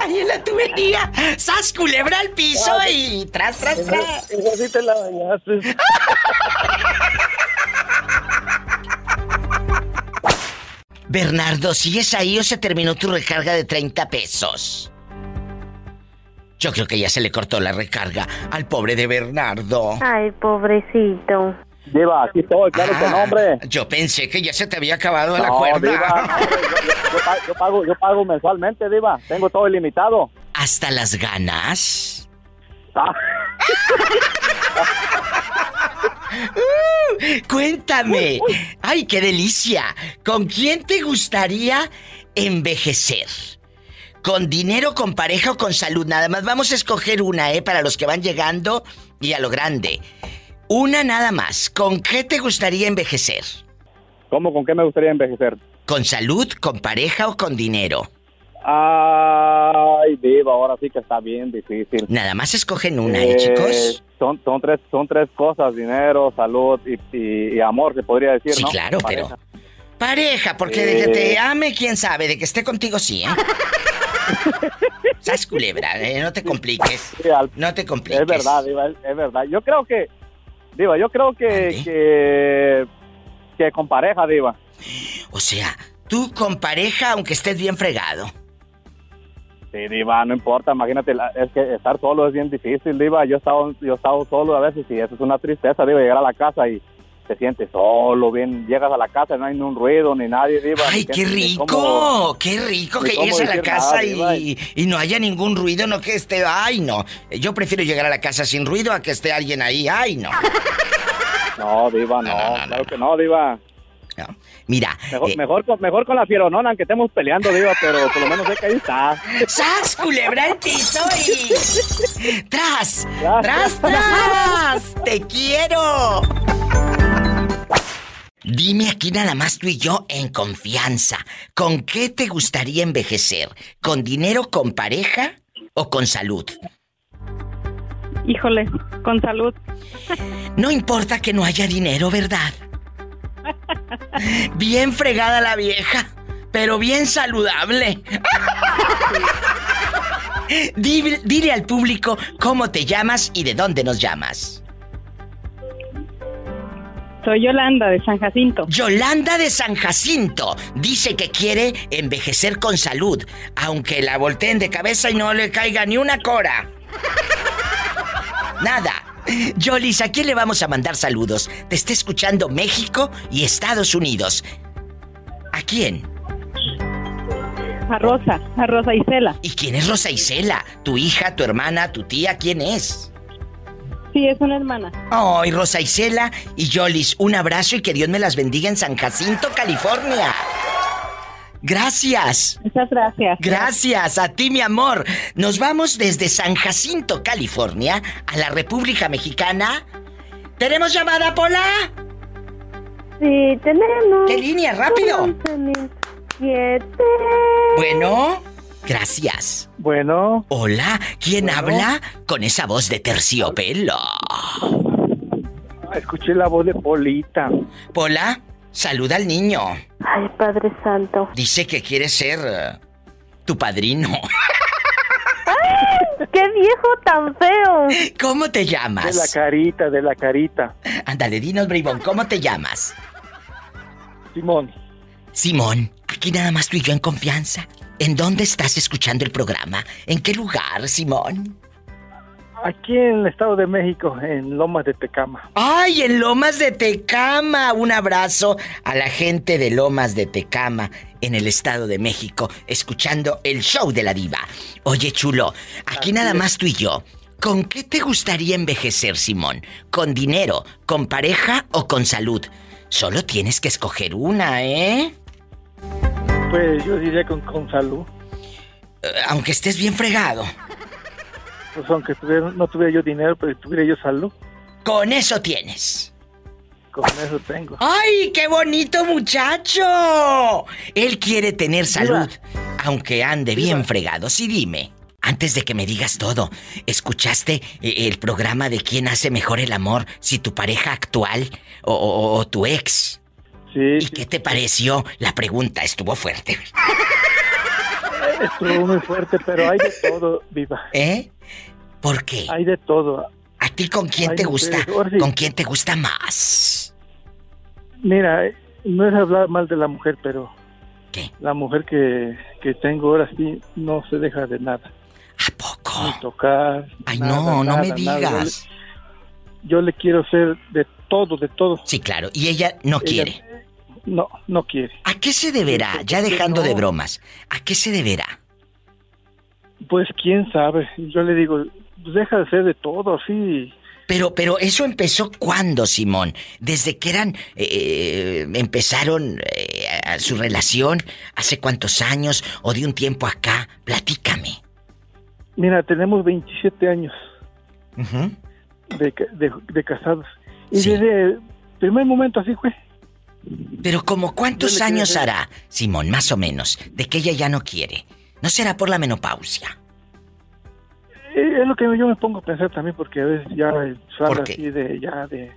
Ahí en la tubería. ¡Sas culebra al piso y tras, tras, tras! Esa sí te la bañaste. Bernardo, ¿sigues ahí o se terminó tu recarga de 30 pesos? Yo creo que ya se le cortó la recarga al pobre de Bernardo. Ay, pobrecito. Diva, aquí estoy, claro que no, hombre. Yo pensé que ya se te había acabado la cuerda. Diva, no, hombre, yo, yo pa- yo pago, yo pago mensualmente, Diva. Tengo todo ilimitado. ¿Hasta las ganas? Ah. Uh, cuéntame. Ay, qué delicia. ¿Con quién te gustaría envejecer? ¿Con dinero, con pareja o con salud? Nada más vamos a escoger una, ¿eh? Para los que van llegando y a lo grande. Una nada más. ¿Con qué te gustaría envejecer? ¿Cómo? ¿Con qué me gustaría envejecer? ¿Con salud, con pareja o con dinero? Ay, Diva, ahora sí que está bien difícil. Nada más escogen una, ¿eh, chicos? Son, son, tres, son tres cosas, dinero, salud y, y- y amor, se podría decir, Sí, ¿no? claro, Pareja. pero... Pareja, porque de que te ame, quién sabe, de que esté contigo sí, ¿eh? Sas culebra, ¿eh? no te compliques. No te compliques. Es verdad, Diva, es, es verdad. Yo creo que, Diva, yo creo que, que, que con pareja, Diva. O sea, tú con pareja, aunque estés bien fregado. Sí, Diva, no importa, imagínate, es que estar solo es bien difícil, Diva. Yo he estado, yo he estado solo a veces y eso es una tristeza, Diva, llegar a la casa y te sientes solo, bien, llegas a la casa y no hay ni un ruido, ni nadie, Diva. ¡Ay, qué rico! cómo- ¡Qué rico que llegues a la casa y, y no haya ningún ruido, no que esté... ¡Ay, no! Yo prefiero llegar a la casa sin ruido a que esté alguien ahí. ¡Ay, no! No, Diva, no, claro que no, Diva. Mira, Mejor, eh, mejor, con, mejor con la fieronona, aunque estemos peleando, Diva, pero por lo menos sé que ahí está. ¡Sas, culebra el piso y... ¡Tras! ¡Tras, tras! ¡Te quiero! Dime aquí nada más tú y yo en confianza. ¿Con qué te gustaría envejecer? ¿Con dinero, con pareja o con salud? Híjole, con salud. No importa que no haya dinero, ¿verdad? Bien fregada la vieja, pero bien saludable. Dile, dile al público cómo te llamas y de dónde nos llamas. Soy Yolanda de San Jacinto. Yolanda de San Jacinto dice que quiere envejecer con salud, aunque la volteen de cabeza y no le caiga ni una cora. Nada. Yolis, ¿a quién le vamos a mandar saludos? Te está escuchando México y Estados Unidos. ¿A quién? A Rosa, a Rosa Isela. ¿Y quién es Rosa Isela? ¿Tu hija, tu hermana, tu tía? ¿Quién es? Sí, es una hermana. Ay, Rosa Isela y Yolis, un abrazo y que Dios me las bendiga en San Jacinto, California. Gracias. Muchas gracias. Gracias a ti, mi amor. Nos vamos desde San Jacinto, California, a la República Mexicana. ¿Tenemos llamada, Pola? Sí, tenemos. ¿Qué línea? ¡Rápido! 11.007. Bueno, gracias. Bueno. Hola, ¿quién habla con esa voz de terciopelo? Escuché la voz de Polita. Pola, saluda al niño. Ay, Padre Santo. Dice que quiere ser eh, tu padrino. ¡Qué viejo tan feo! ¿Cómo te De la llamas? carita, de la carita. Ándale, dinos, Bribón, ¿cómo te llamas? Simón. Simón, aquí nada más tú y yo en confianza. ¿En dónde estás escuchando el programa? ¿En qué lugar, Simón? Aquí en el Estado de México, en Lomas de Tecama. ¡Ay, en Lomas de Tecama! Un abrazo a la gente de Lomas de Tecama, en el Estado de México, escuchando el show de la diva. Oye, chulo, aquí nada más tú y yo. ¿Con qué te gustaría envejecer, Simón? ¿Con dinero, con pareja o con salud? Solo tienes que escoger una, ¿eh? Pues yo diría con, con salud. Eh, Aunque estés bien fregado. Pues aunque tuviera- no tuviera yo dinero, pero tuviera yo salud. Con eso tienes. Con eso tengo. ¡Ay, qué bonito muchacho! Él quiere tener salud, aunque ande bien fregado. Sí, dime. Antes de que me digas todo, ¿escuchaste eh, el programa de quién hace mejor el amor? Si tu pareja actual o, o- o tu ex. Sí. ¿Y qué te pareció? La pregunta estuvo fuerte. Estuvo muy fuerte, pero hay de todo, viva. ¿Eh? ¿Por qué? Hay de todo. ¿A ti con quién te gusta? ¿Con quién te gusta más? Mira, no es hablar mal de la mujer, pero... ¿Qué? La mujer que, que tengo ahora sí no se deja de nada. ¿A poco? Ni tocar. Ay, nada, no, no me. Yo le- digas. Yo le quiero hacer de todo, de todo. Sí, claro. Y ella no Ella- quiere. No, no quiere. ¿A qué se deberá? Sí, Ya porque dejando de bromas. ¿A qué se deberá? Pues quién sabe. Yo le digo, pues deja de hacer de todo, así. Pero, pero eso empezó cuándo, Simón? Desde que eran, eh, empezaron eh, a- su relación, hace cuántos años o de un tiempo acá. Platícame. Mira, tenemos 27 años de, de, de casados. Y desde el primer momento así fue. Pero como cuántos años hacer- hará, Simón, más o menos, de que ella ya no quiere. ¿No será por la menopausia? Eh, Es lo que yo me pongo a pensar también porque a veces ya sale así de ya de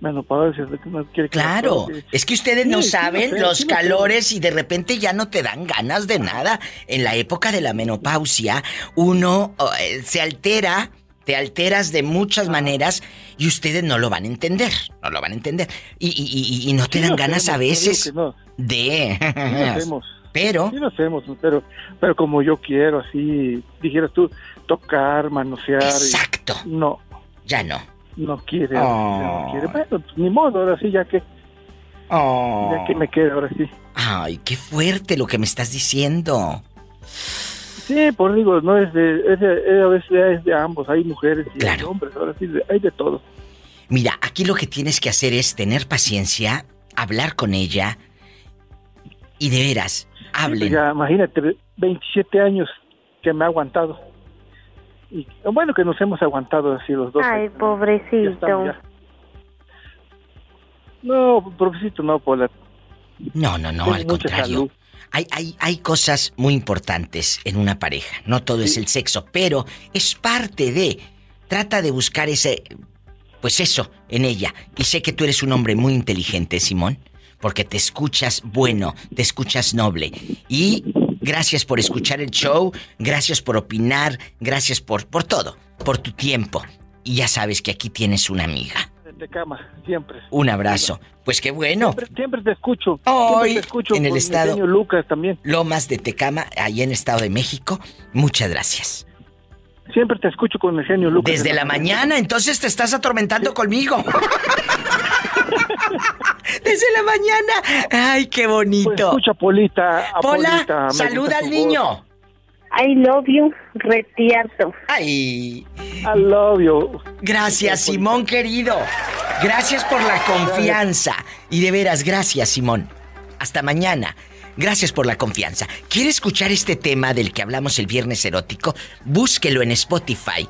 menopausia, de que uno quiere Claro, que- es que ustedes no Sí, saben los calores y de repente ya no te dan ganas de nada. En la época de la menopausia, uno eh, se altera, te alteras de muchas maneras y ustedes no lo van a entender, no lo van a entender. Y, y- y- y no te Sí dan ganas a hacemos, no veces no. de... Hacemos. Pero... Sí lo hacemos, pero, pero como yo quiero, así, dijeras tú, tocar, manosear. Exacto. no. Ya no. No quiere, Oh. no quiere. Bueno, pues, ni modo, ahora sí, ya que... Ya que me queda, ahora sí. Ay, qué fuerte lo que me estás diciendo. Sí, por digo, no es de, es de, es- a veces es de ambos, hay mujeres y hay hombres, ahora sí, de- hay de todo. Mira, aquí lo que tienes que hacer es tener paciencia, hablar con ella y de veras, hablen. Pues ya, imagínate, 27 años que me ha aguantado. Y bueno, que nos hemos aguantado así los dos. Ay, pobrecito. No, pobrecito, no, Pola. No, no, no, Tengo al mucha contrario. salud. Hay, hay, hay cosas muy importantes en una pareja. No todo es el sexo, pero es parte de. Trata de buscar ese. Pues eso, en ella. Y sé que tú eres un hombre muy inteligente, Simón. Porque te escuchas bueno, te escuchas noble. Y gracias por escuchar el show, gracias por opinar, gracias por, por todo, por tu tiempo. Y ya sabes que aquí tienes una amiga. De cama, siempre. Un abrazo. Pues qué bueno. Siempre, siempre te escucho. Hoy, siempre te escucho en el estado. Lucas también. Lomas de Tecama, ahí en Estado de México. Muchas gracias. Siempre te escucho con el genio Lucas. Desde la mañana, entonces te estás atormentando conmigo. Desde la mañana. Ay, qué bonito. Pues escucha, Polita. a Pola, Polita, saluda al niño. I love you, retierto. Ay. I love you. Gracias, Simón querido. Gracias por la confianza. Y de veras, gracias, Simón. Hasta mañana. Gracias por la confianza. ¿Quiere escuchar este tema del que hablamos el viernes erótico? Búsquelo en Spotify.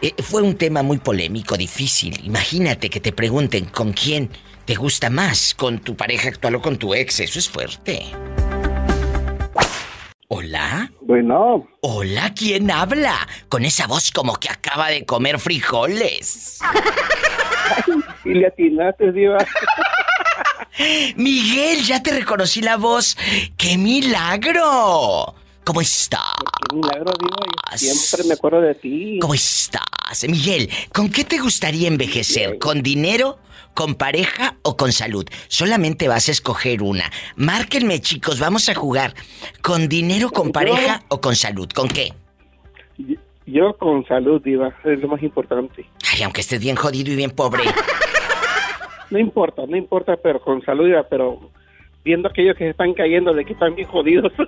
Eh, fue un tema muy polémico, difícil. Imagínate que te pregunten con quién te gusta más, con tu pareja actual o con tu ex. Eso es fuerte. ¿Hola? Bueno. Hola, ¿quién habla? Con esa voz como que acaba de comer frijoles. Y le atinaste, Diva. Miguel, ya te reconocí la voz. ¡Qué milagro! ¿Cómo estás? Qué milagro, Diva. Siempre me acuerdo de ti. ¿Cómo estás? Miguel, ¿con qué te gustaría envejecer? ¿Con dinero, con pareja o con salud? Solamente vas a escoger una. Márquenme, chicos, vamos a jugar. ¿Con dinero, con pareja o con salud? ¿Con qué? Yo con salud, Diva. Es lo más importante. Ay, aunque estés bien jodido y bien pobre. No importa, no importa, pero con salud, Diva. Pero viendo aquellos que se están cayendo de que están bien jodidos.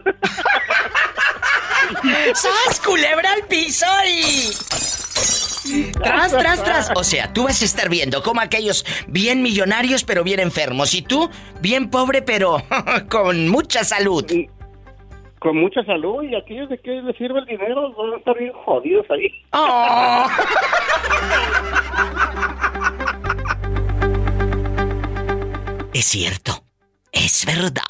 ¡Sas, culebra al piso y... Tras, tras, tras. O sea, tú vas a estar viendo como aquellos bien millonarios pero bien enfermos. Y tú, bien pobre pero con mucha salud. con mucha salud y aquellos de que les sirve el dinero van a estar bien jodidos ahí. Oh. Es cierto. Es verdad.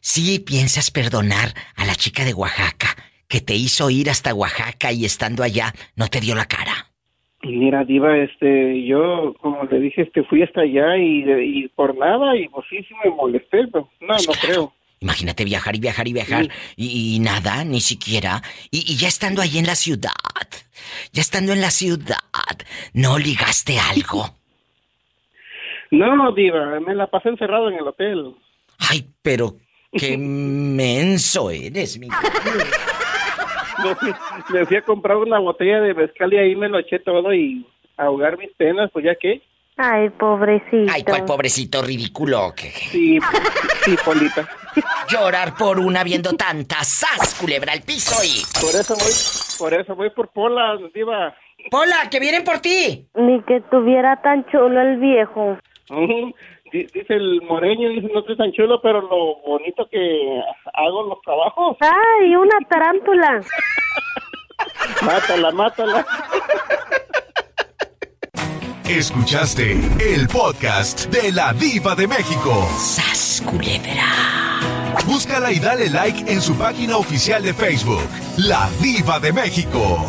Sí piensas perdonar a la chica de Oaxaca que te hizo ir hasta Oaxaca y estando allá no te dio la cara. Mira, Diva, este, yo, como le dije, este, fui hasta allá y, y por nada, y pues sí, sí me molesté, pero no, no creo. Imagínate viajar y viajar y viajar y, y nada, ni siquiera. Y, y ya estando ahí en la ciudad, ya estando en la ciudad, ¿no ligaste algo? No, Diva, me la pasé encerrado en el hotel. Ay, pero qué menso eres, mi. Me fui, me fui a comprar una botella de mezcal y ahí me lo eché todo y ahogar mis penas, pues ya que. Ay, pobrecito. Ay, cuál pobrecito ridículo. que- Sí, sí, Polita. Llorar por una viendo tantas sas, culebra al piso y. Por eso voy, por eso voy por Pola, Diva. Pola, que vienen por ti. Ni que tuviera tan chulo el viejo. Dice el moreño, dice, no estoy tan chulo, pero lo bonito que hago en los trabajos. Ay, una tarántula. Mátala, mátala. Escuchaste el podcast de la diva de México. ¡Sas, culebra! Búscala y dale like en su página oficial de Facebook, La Diva de México.